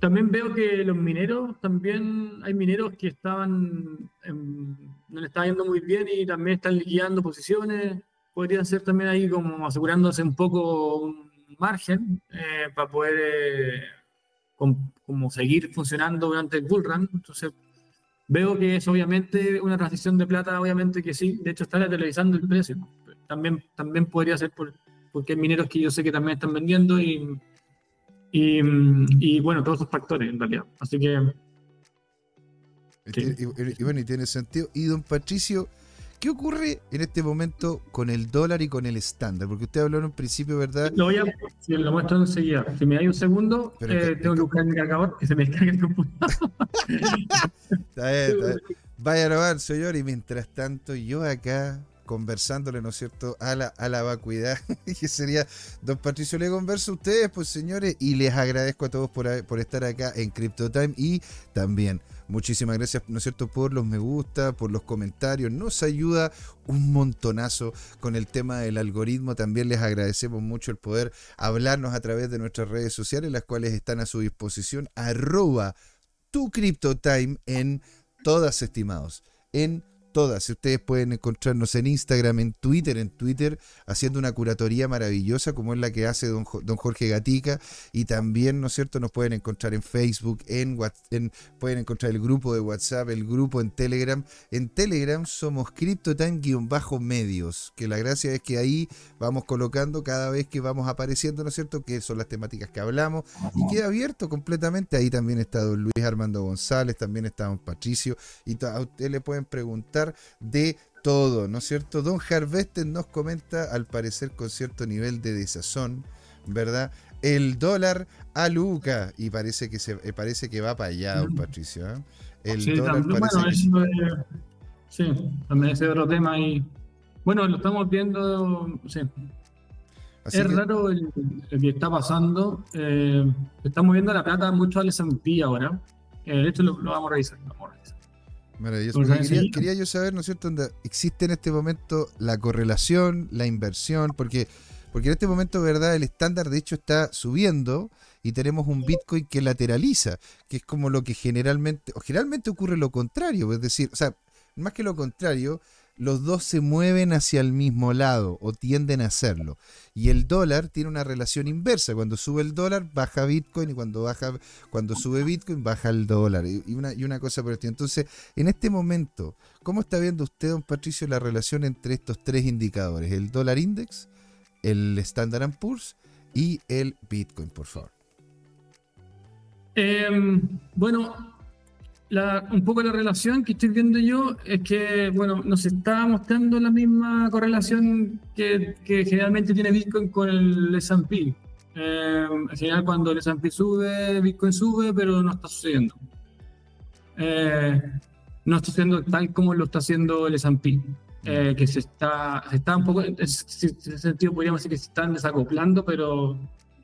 también veo que los mineros, también hay mineros que estaban, no le está yendo muy bien y también están liquidando posiciones. Podrían ser también ahí como asegurándose un poco un margen eh, para poder, eh, como seguir funcionando durante el bull run. Entonces, veo que es obviamente una transición de plata, obviamente que sí, de hecho está televisando el precio. También, también podría ser por, porque hay mineros que yo sé que también están vendiendo y, y, y bueno, todos esos factores en realidad. Así que... Y, bueno, y tiene sentido. Y don Patricio, ¿Qué ocurre en este momento con el dólar y con el estándar? Porque usted habló en un principio, ¿verdad? Lo voy a si lo muestro enseguida. Si me da un segundo, eh, tengo que buscar mi cargador que se me descargue el computador. está bien, está bien. Vaya a grabar, señor, y mientras tanto, yo acá conversándole, ¿no es cierto?, a la, a la vacuidad, que sería Don Patricio. Le converso a ustedes, pues señores, y les agradezco a todos por, por estar acá en CryptoTime y también Muchísimas gracias, ¿no es cierto?, por los me gusta, por los comentarios. Nos ayuda un montonazo con el tema del algoritmo. También les agradecemos mucho el poder hablarnos a través de nuestras redes sociales, las cuales están a su disposición. Arroba tu CryptoTime en todas, estimados. En todas. Ustedes pueden encontrarnos en Instagram, en Twitter, en Twitter, haciendo una curatoría maravillosa como es la que hace don, don Jorge Gatica. Y también, ¿no es cierto?, nos pueden encontrar en Facebook, en, en pueden encontrar el grupo de WhatsApp, el grupo en Telegram. En Telegram somos CryptoTime-medios, que la gracia es que ahí vamos colocando cada vez que vamos apareciendo, ¿no es cierto?, que son las temáticas que hablamos. Y queda abierto completamente. Ahí también está don Luis Armando González, también está don Patricio. Y a usted le pueden preguntar de todo, ¿no es cierto? Don Harvester nos comenta, al parecer con cierto nivel de desazón, ¿verdad? El dólar a Luca, y parece que se eh, parece que va para allá, don Patricio. ¿eh? El sí, dólar también, parece bueno, sí, también ese otro tema y bueno, lo estamos viendo, sí. es raro el, que está pasando. Eh, estamos viendo la plata mucho al S&P ahora. Eh, esto lo, lo, vamos a revisar. Lo vamos a revisar. Maravilloso. Quería, yo saber, ¿no es cierto?, dónde existe en este momento la correlación, la inversión, porque, porque en este momento, ¿verdad?, el estándar de hecho está subiendo y tenemos un Bitcoin que lateraliza, que es como lo que generalmente, o generalmente ocurre lo contrario, es decir, o sea, más que lo contrario, los dos se mueven hacia el mismo lado o tienden a hacerlo. Y el dólar tiene una relación inversa. Cuando sube el dólar, baja Bitcoin y cuando, baja, cuando sube Bitcoin, baja el dólar. Y una, y una cosa por el. Entonces, en este momento, ¿cómo está viendo usted, don Patricio, la relación entre estos tres indicadores? El dólar index, el Standard Poor's y el Bitcoin, por favor. Em, bueno, un poco la relación que estoy viendo yo es que, bueno, nos está mostrando la misma correlación que, generalmente tiene Bitcoin con el S&P. Eh, en general, cuando el S&P sube, Bitcoin sube, pero no está sucediendo. Eh, no está sucediendo tal como lo está haciendo el S&P. Eh, que se está, está un poco, en ese sentido podríamos decir que se están desacoplando, pero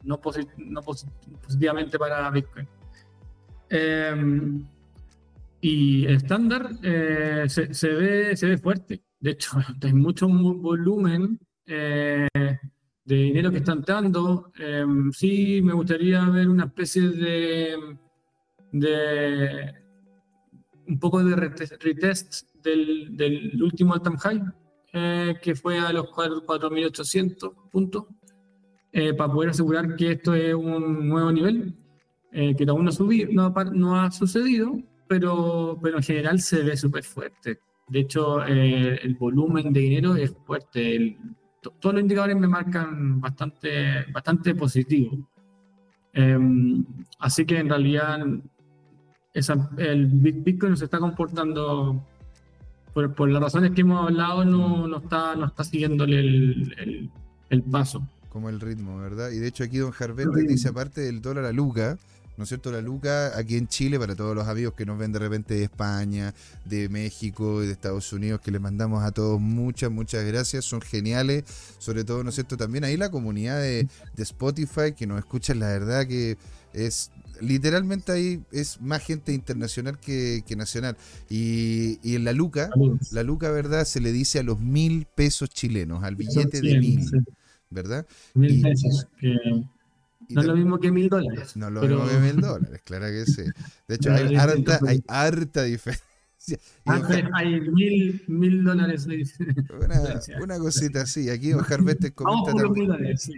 no, no positivamente para Bitcoin. Y el estándar eh, se, ve, se ve fuerte. De hecho, hay mucho volumen eh, de dinero que está entrando. Em, sí, me gustaría ver una especie de, de un poco de retest del, del último all-time high, eh, que fue a los 4.800 puntos, para poder asegurar que esto es un nuevo nivel, que aún no, subí, no, no ha sucedido, pero, pero en general se ve súper fuerte. De hecho, eh, el volumen de dinero es fuerte. todos los indicadores me marcan bastante, bastante positivo. Em, así que en realidad el Bitcoin se está comportando, por, por, las razones que hemos hablado, no, no, está, no está siguiéndole el, el, paso. Como el ritmo, ¿verdad? Y de hecho aquí don Jarvet dice, aparte del dólar a Luca, ¿no es cierto? La Luca aquí en Chile, para todos los amigos que nos ven de repente de España, de México y de Estados Unidos, que les mandamos a todos muchas, muchas gracias, son geniales, sobre todo, ¿no es cierto? También ahí la comunidad de, Spotify que nos escuchan, la verdad que es literalmente ahí es más gente internacional que, nacional. Y, en la Luca, la Luca, ¿verdad? Se le dice a los mil pesos chilenos, al billete de mil, ¿verdad? Mil pesos. No es lo mismo que mil dólares. No es lo mismo que mil dólares, claro que sí. De hecho, hay, harta, hay harta diferencia. hay mil, mil dólares de diferencia. Una, cosita así. Aquí Ojar Vete comenta Vamos también. Dólares, sí.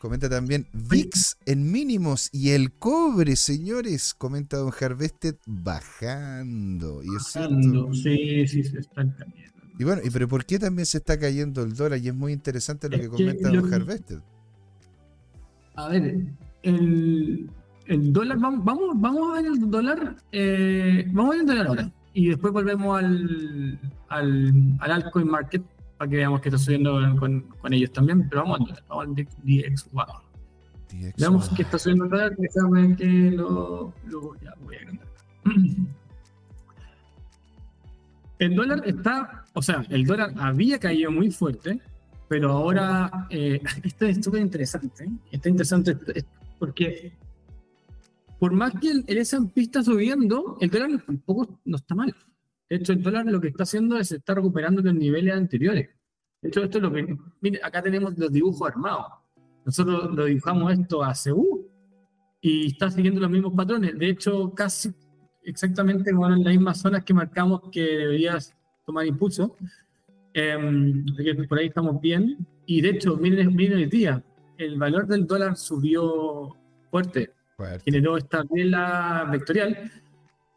Comenta también VIX en mínimos y el cobre, señores, comenta Don Harvested, bajando. Y es bajando, sí, sí, se están cayendo. Y bueno, ¿y pero por qué también se está cayendo el dólar? Y es muy interesante lo que, comenta Don Harvested. A ver, el, el dólar, vamos, vamos, vamos a ver el dólar, eh, vamos a ver el dólar ahora. Y después volvemos al, al, al altcoin market para que veamos que está subiendo con, con ellos también, pero vamos al vamos al DXY. Veamos que está subiendo el dólar, que que lo, lo ya voy a cantar. El dólar está, o sea, el dólar había caído muy fuerte, pero ahora, eh, esto es súper interesante, ¿eh? está interesante porque por más que el, S&P está subiendo, el dólar tampoco no está mal. De hecho, el dólar lo que está haciendo es estar recuperando los niveles anteriores. De hecho, esto es lo que. Mire, acá tenemos los dibujos armados. Nosotros lo dibujamos esto a CU y está siguiendo los mismos patrones. De hecho, casi exactamente bueno, en las mismas zonas que marcamos que deberías tomar impulso. Eh, por ahí estamos bien. Y de hecho, miren, miren el día. El valor del dólar subió fuerte. fuerte. Generó esta vela vectorial.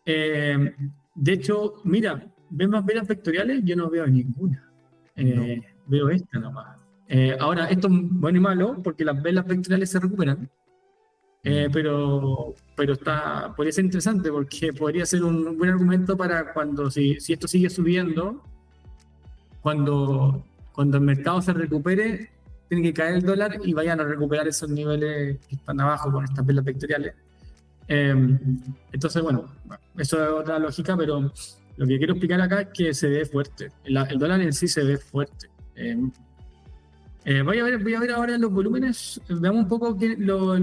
Eh, de hecho, mira, ¿ven más velas vectoriales? Yo no veo ninguna. Eh, veo esta nomás. Eh, ahora, esto es bueno y malo porque las velas vectoriales se recuperan. Eh, mm. pero, pero está, podría ser interesante porque podría ser un buen argumento para cuando, si, si esto sigue subiendo, cuando, cuando el mercado se recupere, tiene que caer el dólar y vayan a recuperar esos niveles que están abajo con estas velas vectoriales. entonces, bueno, eso es otra lógica, pero lo que quiero explicar acá es que se ve fuerte. El, dólar en sí se ve fuerte. Eh, eh, voy, a ver, voy a ver ahora los volúmenes. Veamos un poco, que lo,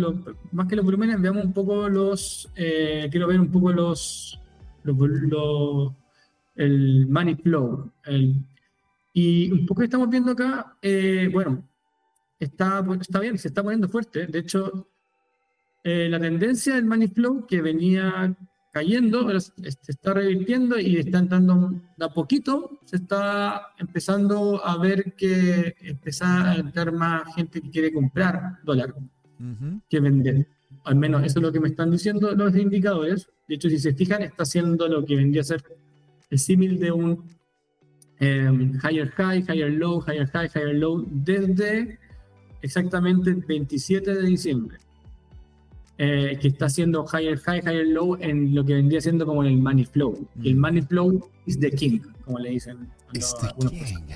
más que los volúmenes, veamos un poco los. Eh, quiero ver un poco los. los, el money flow. Y un poco estamos viendo acá, bueno, está, está bien, se está poniendo fuerte. De hecho, la tendencia del money flow que venía cayendo, pero se está revirtiendo y está entrando de a poquito, se está empezando a ver que empieza a entrar más gente que quiere comprar dólar que vender. Al menos eso es lo que me están diciendo los indicadores. De hecho, si se fijan, está haciendo lo que vendría a ser el símil de un em, higher high, higher low, higher high, higher low, desde exactamente el 27 de diciembre. Eh, que está haciendo higher high, higher low en lo que vendría siendo como el money flow. el mm. money flow is the king, como le dicen. Is the king.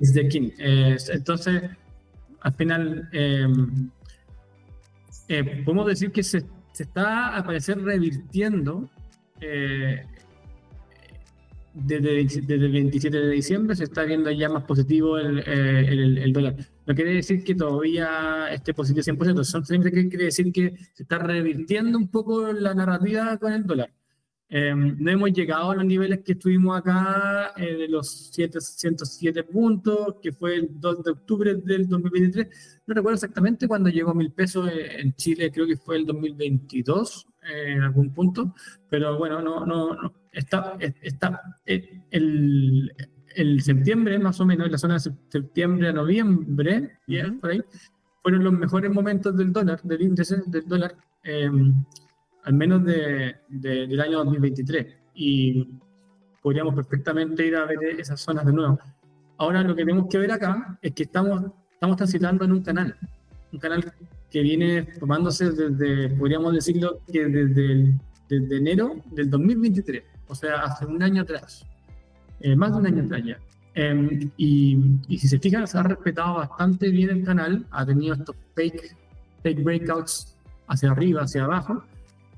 Is the king. entonces, al final, em, eh, podemos decir que se, se, está, al parecer, revirtiendo eh, desde, el 27 de diciembre se está viendo ya más positivo el, el, dólar. No quiere decir que todavía esté positivo 100%, simplemente quiere decir que se está revirtiendo un poco la narrativa con el dólar. Em, no hemos llegado a los niveles que estuvimos acá eh, de los 707 puntos, que fue el 2 de octubre del 2023. No recuerdo exactamente cuándo llegó a mil pesos eh, en Chile, creo que fue el 2022 eh, en algún punto, pero bueno, no, no, no está, está el, el septiembre, más o menos, en la zona de septiembre a noviembre, por ahí, fueron los mejores momentos del dólar, del índice del dólar, em, al menos de, del año 2023. Y podríamos perfectamente ir a ver esas zonas de nuevo. Ahora lo que tenemos que ver acá es que estamos, estamos transitando en un canal, un canal que viene tomándose desde, podríamos decirlo, que desde, desde enero del 2023, o sea, hace un año atrás. Eh, más de un año atrás ya. Em, y, y, si se fijan, se ha respetado bastante bien el canal, ha tenido estos fake, fake breakouts hacia arriba, hacia abajo,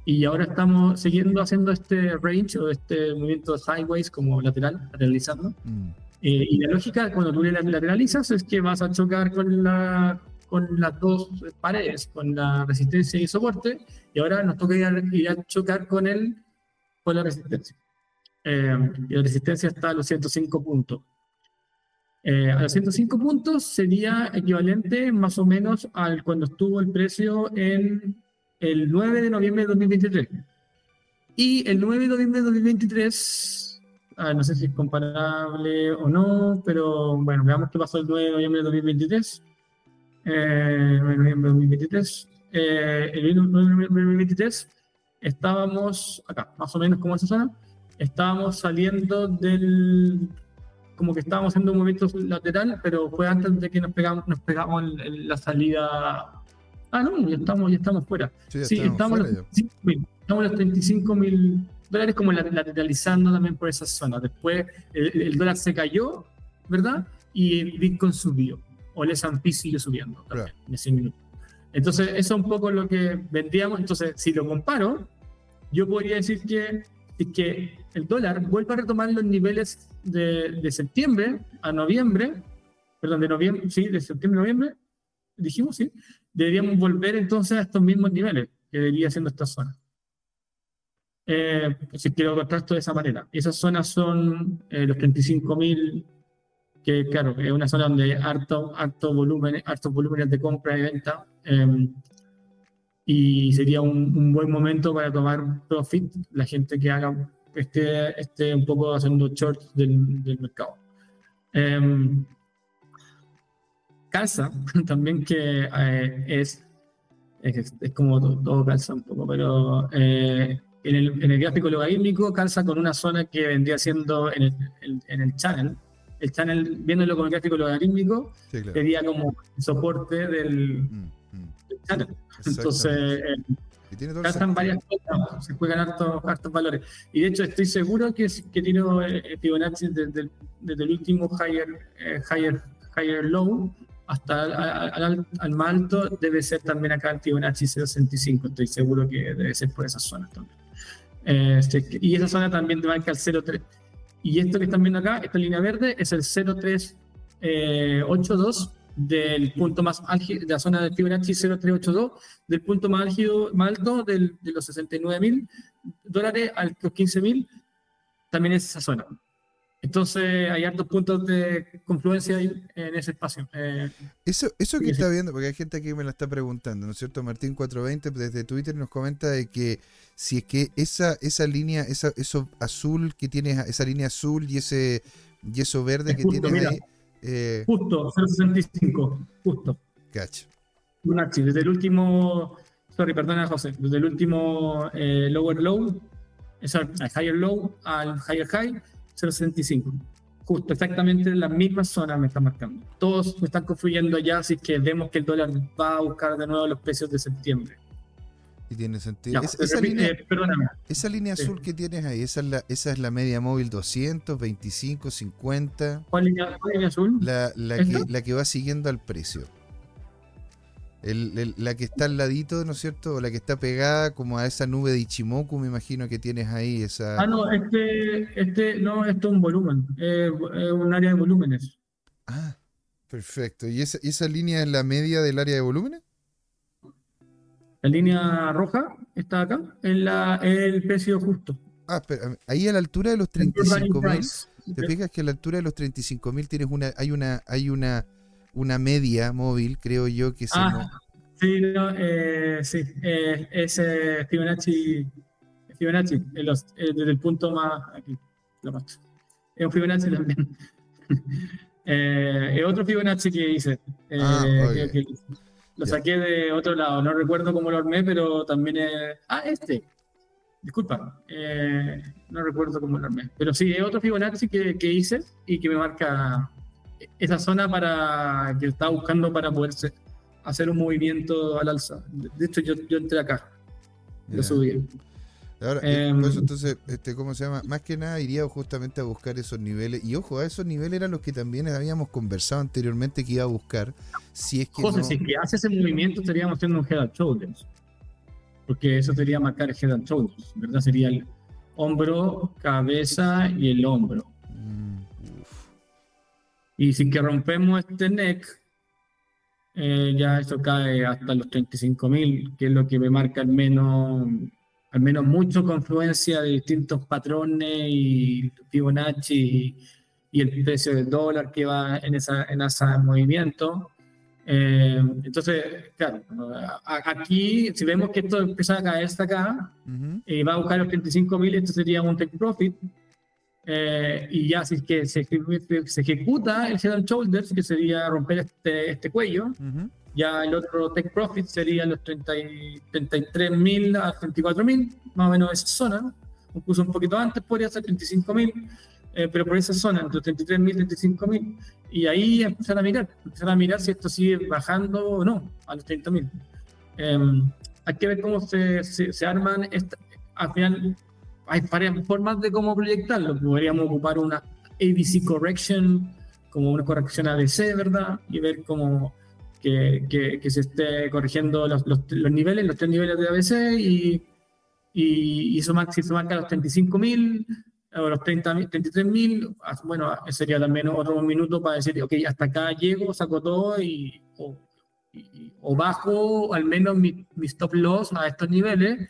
y ahora estamos siguiendo haciendo este range o este movimiento sideways como lateral, lateralizando. Mm. Eh, y la lógica cuando tú le lateralizas es que vas a chocar con, la, con las dos paredes, con la resistencia y soporte, y ahora nos toca ir a, ir a chocar con, el, con la resistencia. Eh, y la resistencia está a los 105 puntos. Eh, a los 105 puntos sería equivalente más o menos al cuando estuvo el precio en el 9 de noviembre de 2023. Y el 9 de noviembre de 2023, ah, no sé si es comparable o no, pero bueno, veamos qué pasó el 9 de noviembre de 2023. Eh, noviembre 2023, eh, el 2023 estábamos acá, más o menos como esa zona, estábamos saliendo del, como que estábamos haciendo un movimiento lateral, pero fue antes de que nos pegamos, nos pegamos en, la salida. Ah, no, ya estamos, ya estamos fuera. Sí, estamos, fuera los, estamos los 35 mil dólares como lateralizando también por esa zona. Después el, dólar se cayó, ¿verdad? Y el Bitcoin subió. O el S&P siguió subiendo también en ese minuto. Entonces, eso es un poco lo que vendíamos. Entonces, si lo comparo, yo podría decir que, que el dólar vuelve a retomar los niveles de, de septiembre a noviembre, perdón, de noviembre, sí, de septiembre a noviembre, dijimos, sí, deberíamos volver entonces a estos mismos niveles que debería siendo esta zona. Eh, si quiero esto de esa manera. Esas zonas son eh, los 35.000, que claro, es una zona donde hay harto, harto volumen, hartos volúmenes de compra y venta. Em, y sería un, buen momento para tomar profit la gente que haga esté, esté un poco haciendo short del, del mercado. Eh, calza también que eh, es, es, es, como todo, calza un poco, pero eh, en, el, en, el, gráfico logarítmico calza con una zona que vendría siendo en el, en el channel. El channel, viéndolo con el gráfico logarítmico, sería como el soporte del, mm, mm. del channel. Entonces, y tiene varias cosas, se juegan hartos, hartos, valores. Y de hecho estoy seguro que, que tiene eh, Fibonacci desde, desde, el último higher, eh, higher, higher low hasta al, al, más alto debe ser también acá el Fibonacci 0.65. Estoy seguro que debe ser por esas zonas también. Este, y esa zona también marca el 0.3. Y esto que están viendo acá, esta línea verde, es el 0.382 eh, del punto más álgido, de la zona de Fibonacci 0382, del punto más álgido, más alto del, de los 69 mil dólares a los 15 mil, también es esa zona. Entonces hay hartos puntos de confluencia en ese espacio. Eh, eso eso que está viendo, porque hay gente aquí que me la está preguntando, ¿no es cierto? Martín 420 desde Twitter nos comenta de que si es que esa, esa línea, esa, eso azul que tienes, esa línea azul y ese y eso verde que tienes ahí eh, justo, 0.65, justo. Cacho. desde el último, sorry, perdona José, desde el último eh, lower low, sorry, higher low al higher high, 0.65. Justo, exactamente en la misma zona me está marcando. Todos están confluyendo ya, así que vemos que el dólar va a buscar de nuevo los precios de septiembre. Y tiene sentido. esa, línea, eh, esa, línea, azul que tienes ahí, esa es la, esa es la media móvil 200, 25, 50. ¿Cuál línea, azul? La, la, que, la, que, va siguiendo al precio. El, la que está al ladito, ¿no es cierto? O la que está pegada como a esa nube de Ichimoku, me imagino que tienes ahí. Esa... Ah, no, este, este no, esto es un volumen, es un área de volúmenes. Ah, perfecto. ¿Y esa, ¿Y esa línea es la media del área de volúmenes? La línea roja está acá, en la, el precio justo. Ah, pero ahí a la altura de los 35 mil, te fijas que a la altura de los 35 mil tienes una, hay una, hay una, una media móvil, creo yo, que se ah, Sí, no, eh, sí, eh, es eh, Fibonacci, Fibonacci los, eh, desde el punto más, aquí, lo más. Es un Fibonacci también. es otro Fibonacci que hice. Ah, que, lo saqué de otro lado, no recuerdo cómo lo armé, pero también es... Ah, este. Disculpa, eh, no recuerdo cómo lo armé. Pero sí, es otro Fibonacci que, que hice y que me marca esa zona para que estaba buscando para poder hacer un movimiento al alza. De hecho, yo, yo entré acá. Lo subí. Ahora, eh, em, entonces, este, ¿cómo se llama? Más que nada iría justamente a buscar esos niveles. Y ojo, a esos niveles eran los que también habíamos conversado anteriormente que iba a buscar. Si es que. José, si es que hace ese movimiento, estaríamos haciendo un head and shoulders. Porque eso sería marcar el head and shoulders, ¿verdad? Sería el hombro, cabeza y el hombro. Y si que rompemos este neck, eh, ya esto cae hasta los 35.000, que es lo que me marca al menos al menos mucho confluencia de distintos patrones y Fibonacci y, el precio del dólar que va en, esa, en ese movimiento. Eh, entonces, claro, aquí, si vemos que esto empieza a caer hasta acá y va a buscar los 35 mil, esto sería un take profit. Eh, y ya si es que se, se, ejecuta el head and shoulders, que sería romper este, este cuello, Ya el otro take profit sería los 33.000 a 34.000, más o menos esa zona. Incluso un poquito antes podría ser 35.000, eh, pero por esa zona, entre 33.000 y 35.000. Y ahí empezar a mirar, empezar a mirar si esto sigue bajando o no a los 30.000. Em, hay que ver cómo se, se, arman. Esta, al final, hay varias formas de cómo proyectarlo. Podríamos ocupar una ABC correction, como una corrección ABC, ¿verdad? Y ver cómo que, que, se esté corrigiendo los, los, niveles, los tres niveles de ABC y, y, y sumar, si se marca los 35.000 o los 33.000, ah, bueno, sería también otro minuto para decir, ok, hasta acá llego, saco todo y o, o bajo al menos mi, stop loss a estos niveles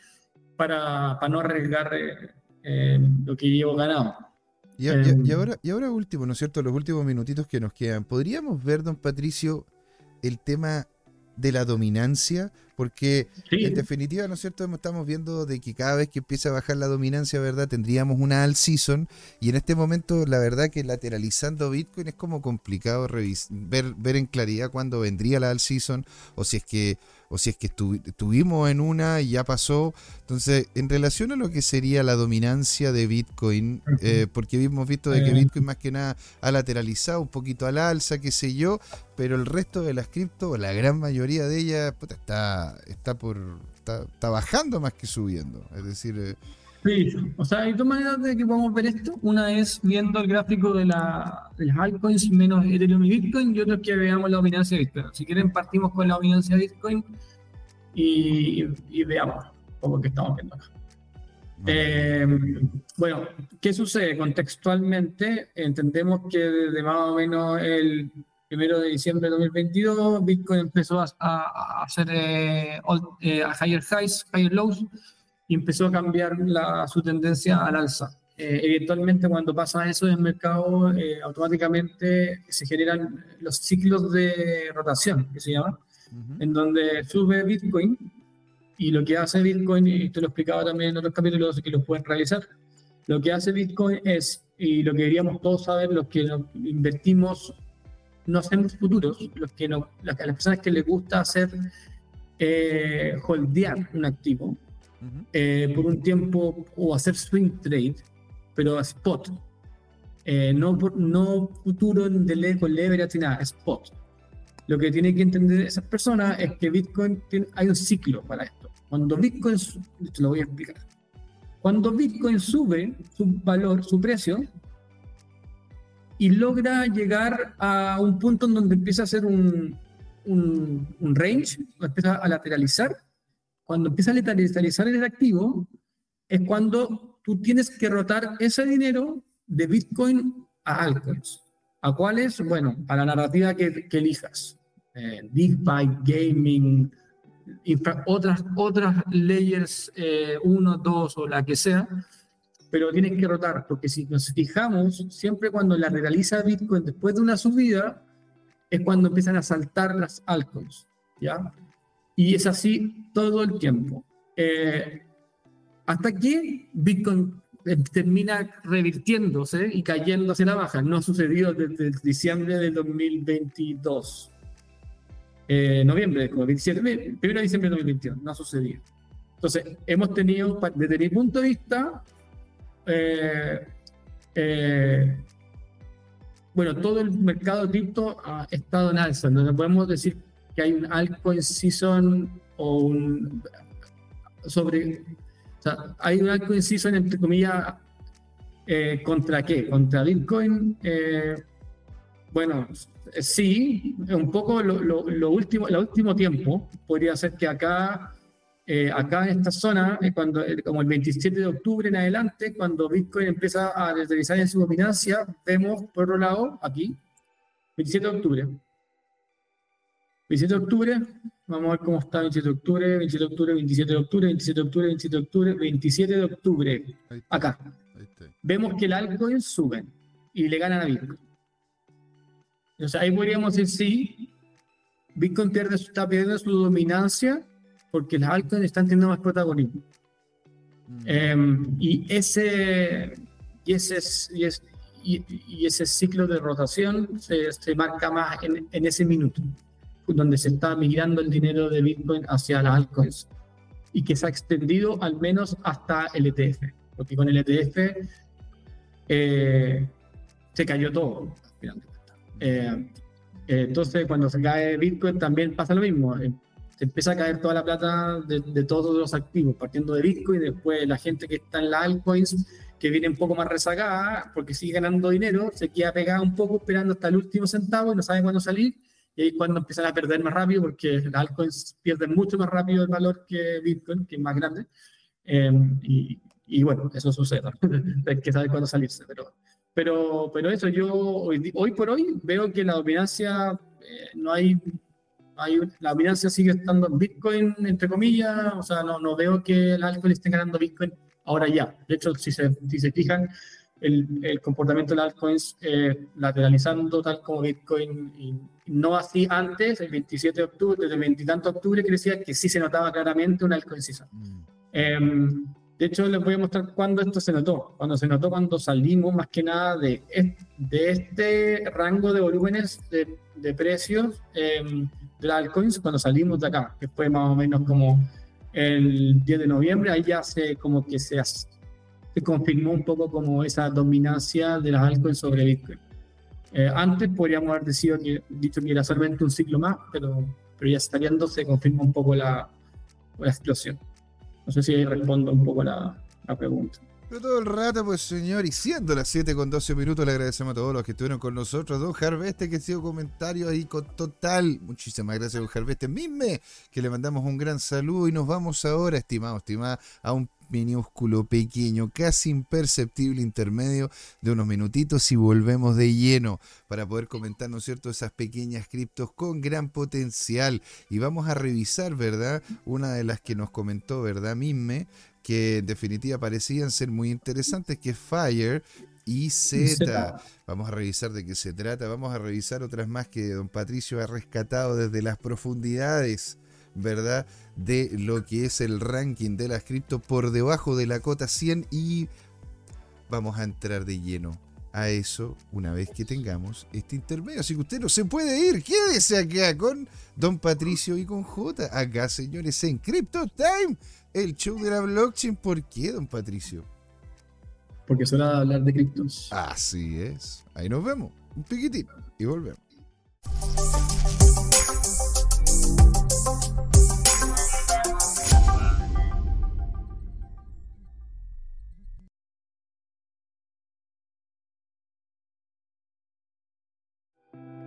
para, para no arriesgar eh, eh, lo que llevo ganado. Y, y, ahora, y ahora último, ¿no es cierto? Los últimos minutitos que nos quedan. ¿Podríamos ver, don Patricio, el tema de la dominancia, porque en definitiva, ¿no es cierto? Estamos viendo de que cada vez que empieza a bajar la dominancia, ¿verdad? Tendríamos una all season y en este momento la verdad que lateralizando Bitcoin es como complicado ver, ver en claridad cuándo vendría la all season o si es que o si es que estuvimos en una y ya pasó. Entonces, en relación a lo que sería la dominancia de Bitcoin, eh, porque hemos visto de que Bitcoin más que nada ha lateralizado un poquito al alza, qué sé yo, pero el resto de las cripto, la gran mayoría de ellas, está, está por está, bajando más que subiendo. Es decir, eh, Sí, o sea, hay dos maneras de que podemos ver esto. Una es viendo el gráfico de, la, las altcoins menos Ethereum y Bitcoin y otra es que veamos la dominancia de Bitcoin. Si quieren, partimos con la dominancia de Bitcoin y, y veamos cómo que estamos viendo acá. Eh, bueno, ¿qué sucede? Contextualmente, entendemos que desde más o menos el primero de diciembre de 2022, Bitcoin empezó a, a, hacer eh, eh, higher highs, higher lows, y empezó a cambiar la, su tendencia al alza. Eh, eventualmente cuando pasa eso en el mercado, eh, automáticamente se generan los ciclos de rotación, que se llama, en donde sube Bitcoin y lo que hace Bitcoin, y esto lo explicaba también en otros capítulos que los pueden realizar, lo que hace Bitcoin es, y lo que deberíamos todos saber, los que invertimos, no hacemos futuros, los que no, las, personas que les gusta hacer eh, holdear un activo, eh, por un tiempo o hacer swing trade, pero a spot. Eh, no, no futuro de con leverage ni nada, spot. Lo que tiene que entender esa persona es que Bitcoin tiene, hay un ciclo para esto. Cuando Bitcoin, te lo voy a explicar. Cuando Bitcoin sube su valor, su precio, y logra llegar a un punto en donde empieza a hacer un, un, un range, empieza a lateralizar, cuando empieza a letalizar el activo, es cuando tú tienes que rotar ese dinero de Bitcoin a altcoins. ¿A cuáles? Bueno, a la narrativa que, que elijas. Eh, DeFi, gaming, otras, otras layers 1, eh, 2 o la que sea, pero tienes que rotar, porque si nos fijamos, siempre cuando la realiza Bitcoin después de una subida, es cuando empiezan a saltar las altcoins, ¿ya? Y es así todo el tiempo. Eh, hasta que Bitcoin eh, termina revirtiéndose y cayendo hacia la baja. No ha sucedido desde diciembre del 2022. Eh, noviembre, como 27, primero de diciembre del 2021, no ha sucedido. Entonces, hemos tenido, desde mi punto de vista, bueno, todo el mercado de cripto ha estado en alza. No podemos decir que hay un altcoin season o un sobre hay un altcoin season entre comillas eh, contra qué contra Bitcoin eh, bueno sí un poco lo, lo, último el último tiempo podría ser que acá eh, acá en esta zona cuando como el 27 de octubre en adelante cuando Bitcoin empieza a deslizar en su dominancia vemos por otro lado aquí 27 de octubre 27 de octubre, vamos a ver cómo está 27 de octubre, 27 de octubre, 27 de octubre, 27 de octubre, 27 de octubre, 27 de octubre. Acá. Vemos que el altcoin sube y le ganan a Bitcoin. O sea, ahí podríamos decir sí, Bitcoin pierde, está perdiendo su dominancia porque las altcoins están teniendo más protagonismo. Mm. Em, y ese y ese y, ese ciclo de rotación se, se marca más en, en ese minuto. Donde se está migrando el dinero de Bitcoin hacia las altcoins y que se ha extendido al menos hasta el ETF, porque con el ETF eh, se cayó todo. Eh, entonces, cuando se cae Bitcoin también pasa lo mismo. Eh, se empieza a caer toda la plata de, de, todos los activos, partiendo de Bitcoin, después la gente que está en las altcoins, que viene un poco más rezagada, porque sigue ganando dinero, se queda pegada un poco esperando hasta el último centavo y no sabe cuándo salir, y ahí cuando empiezan a perder más rápido, porque las altcoins pierden mucho más rápido el valor que Bitcoin, que es más grande. Eh, y, y, bueno, eso sucede. Hay que saber cuándo salirse. Pero, pero, pero eso, yo hoy, hoy por hoy veo que la dominancia, eh, no hay, hay, la dominancia sigue estando en Bitcoin, entre comillas. O sea, no, no veo que el altcoin esté ganando Bitcoin ahora ya. De hecho, si se, si se fijan, el, el, comportamiento de las altcoins eh, lateralizando tal como Bitcoin y no así antes, el 27 de octubre, desde el 20 y tanto de octubre, que decía que sí se notaba claramente una altcoin mm. eh, de hecho, les voy a mostrar cuándo esto se notó. Cuando se notó cuando salimos más que nada de, de este rango de volúmenes de, de precios eh, de las altcoins, cuando salimos de acá, que fue más o menos como el 10 de noviembre, ahí ya se como que se se confirmó un poco como esa dominancia de las altcoins sobre Bitcoin. Eh, antes podríamos haber decidido que, dicho que era solamente un ciclo más, pero, pero ya está viendo, se confirma un poco la, la explosión. No sé si ahí respondo un poco la, la pregunta. Pero todo el rato, pues señor, y siendo las 7 con 12 minutos, le agradecemos a todos los que estuvieron con nosotros. Don Harveste, que ha sido comentario ahí con total. Muchísimas gracias, don Harveste. Mime, que le mandamos un gran saludo y nos vamos ahora, estimado, estimada, a un minúsculo, pequeño, casi imperceptible intermedio de unos minutitos y volvemos de lleno para poder comentar, ¿no es cierto?, esas pequeñas criptos con gran potencial. Y vamos a revisar, ¿verdad? Una de las que nos comentó, ¿verdad? Mime, que en definitiva parecían ser muy interesantes, que es Fire y Z. Vamos a revisar de qué se trata, vamos a revisar otras más que don Patricio ha rescatado desde las profundidades, ¿verdad? De lo que es el ranking de las cripto por debajo de la cota 100 y vamos a entrar de lleno a eso una vez que tengamos este intermedio. Así que usted no se puede ir, quédese acá con Don Patricio y con J. Acá, señores, en Crypto Time el show de la blockchain. ¿Por qué, don Patricio? Porque suena hablar de criptos. Así es. Ahí nos vemos. Un piquitín y volvemos.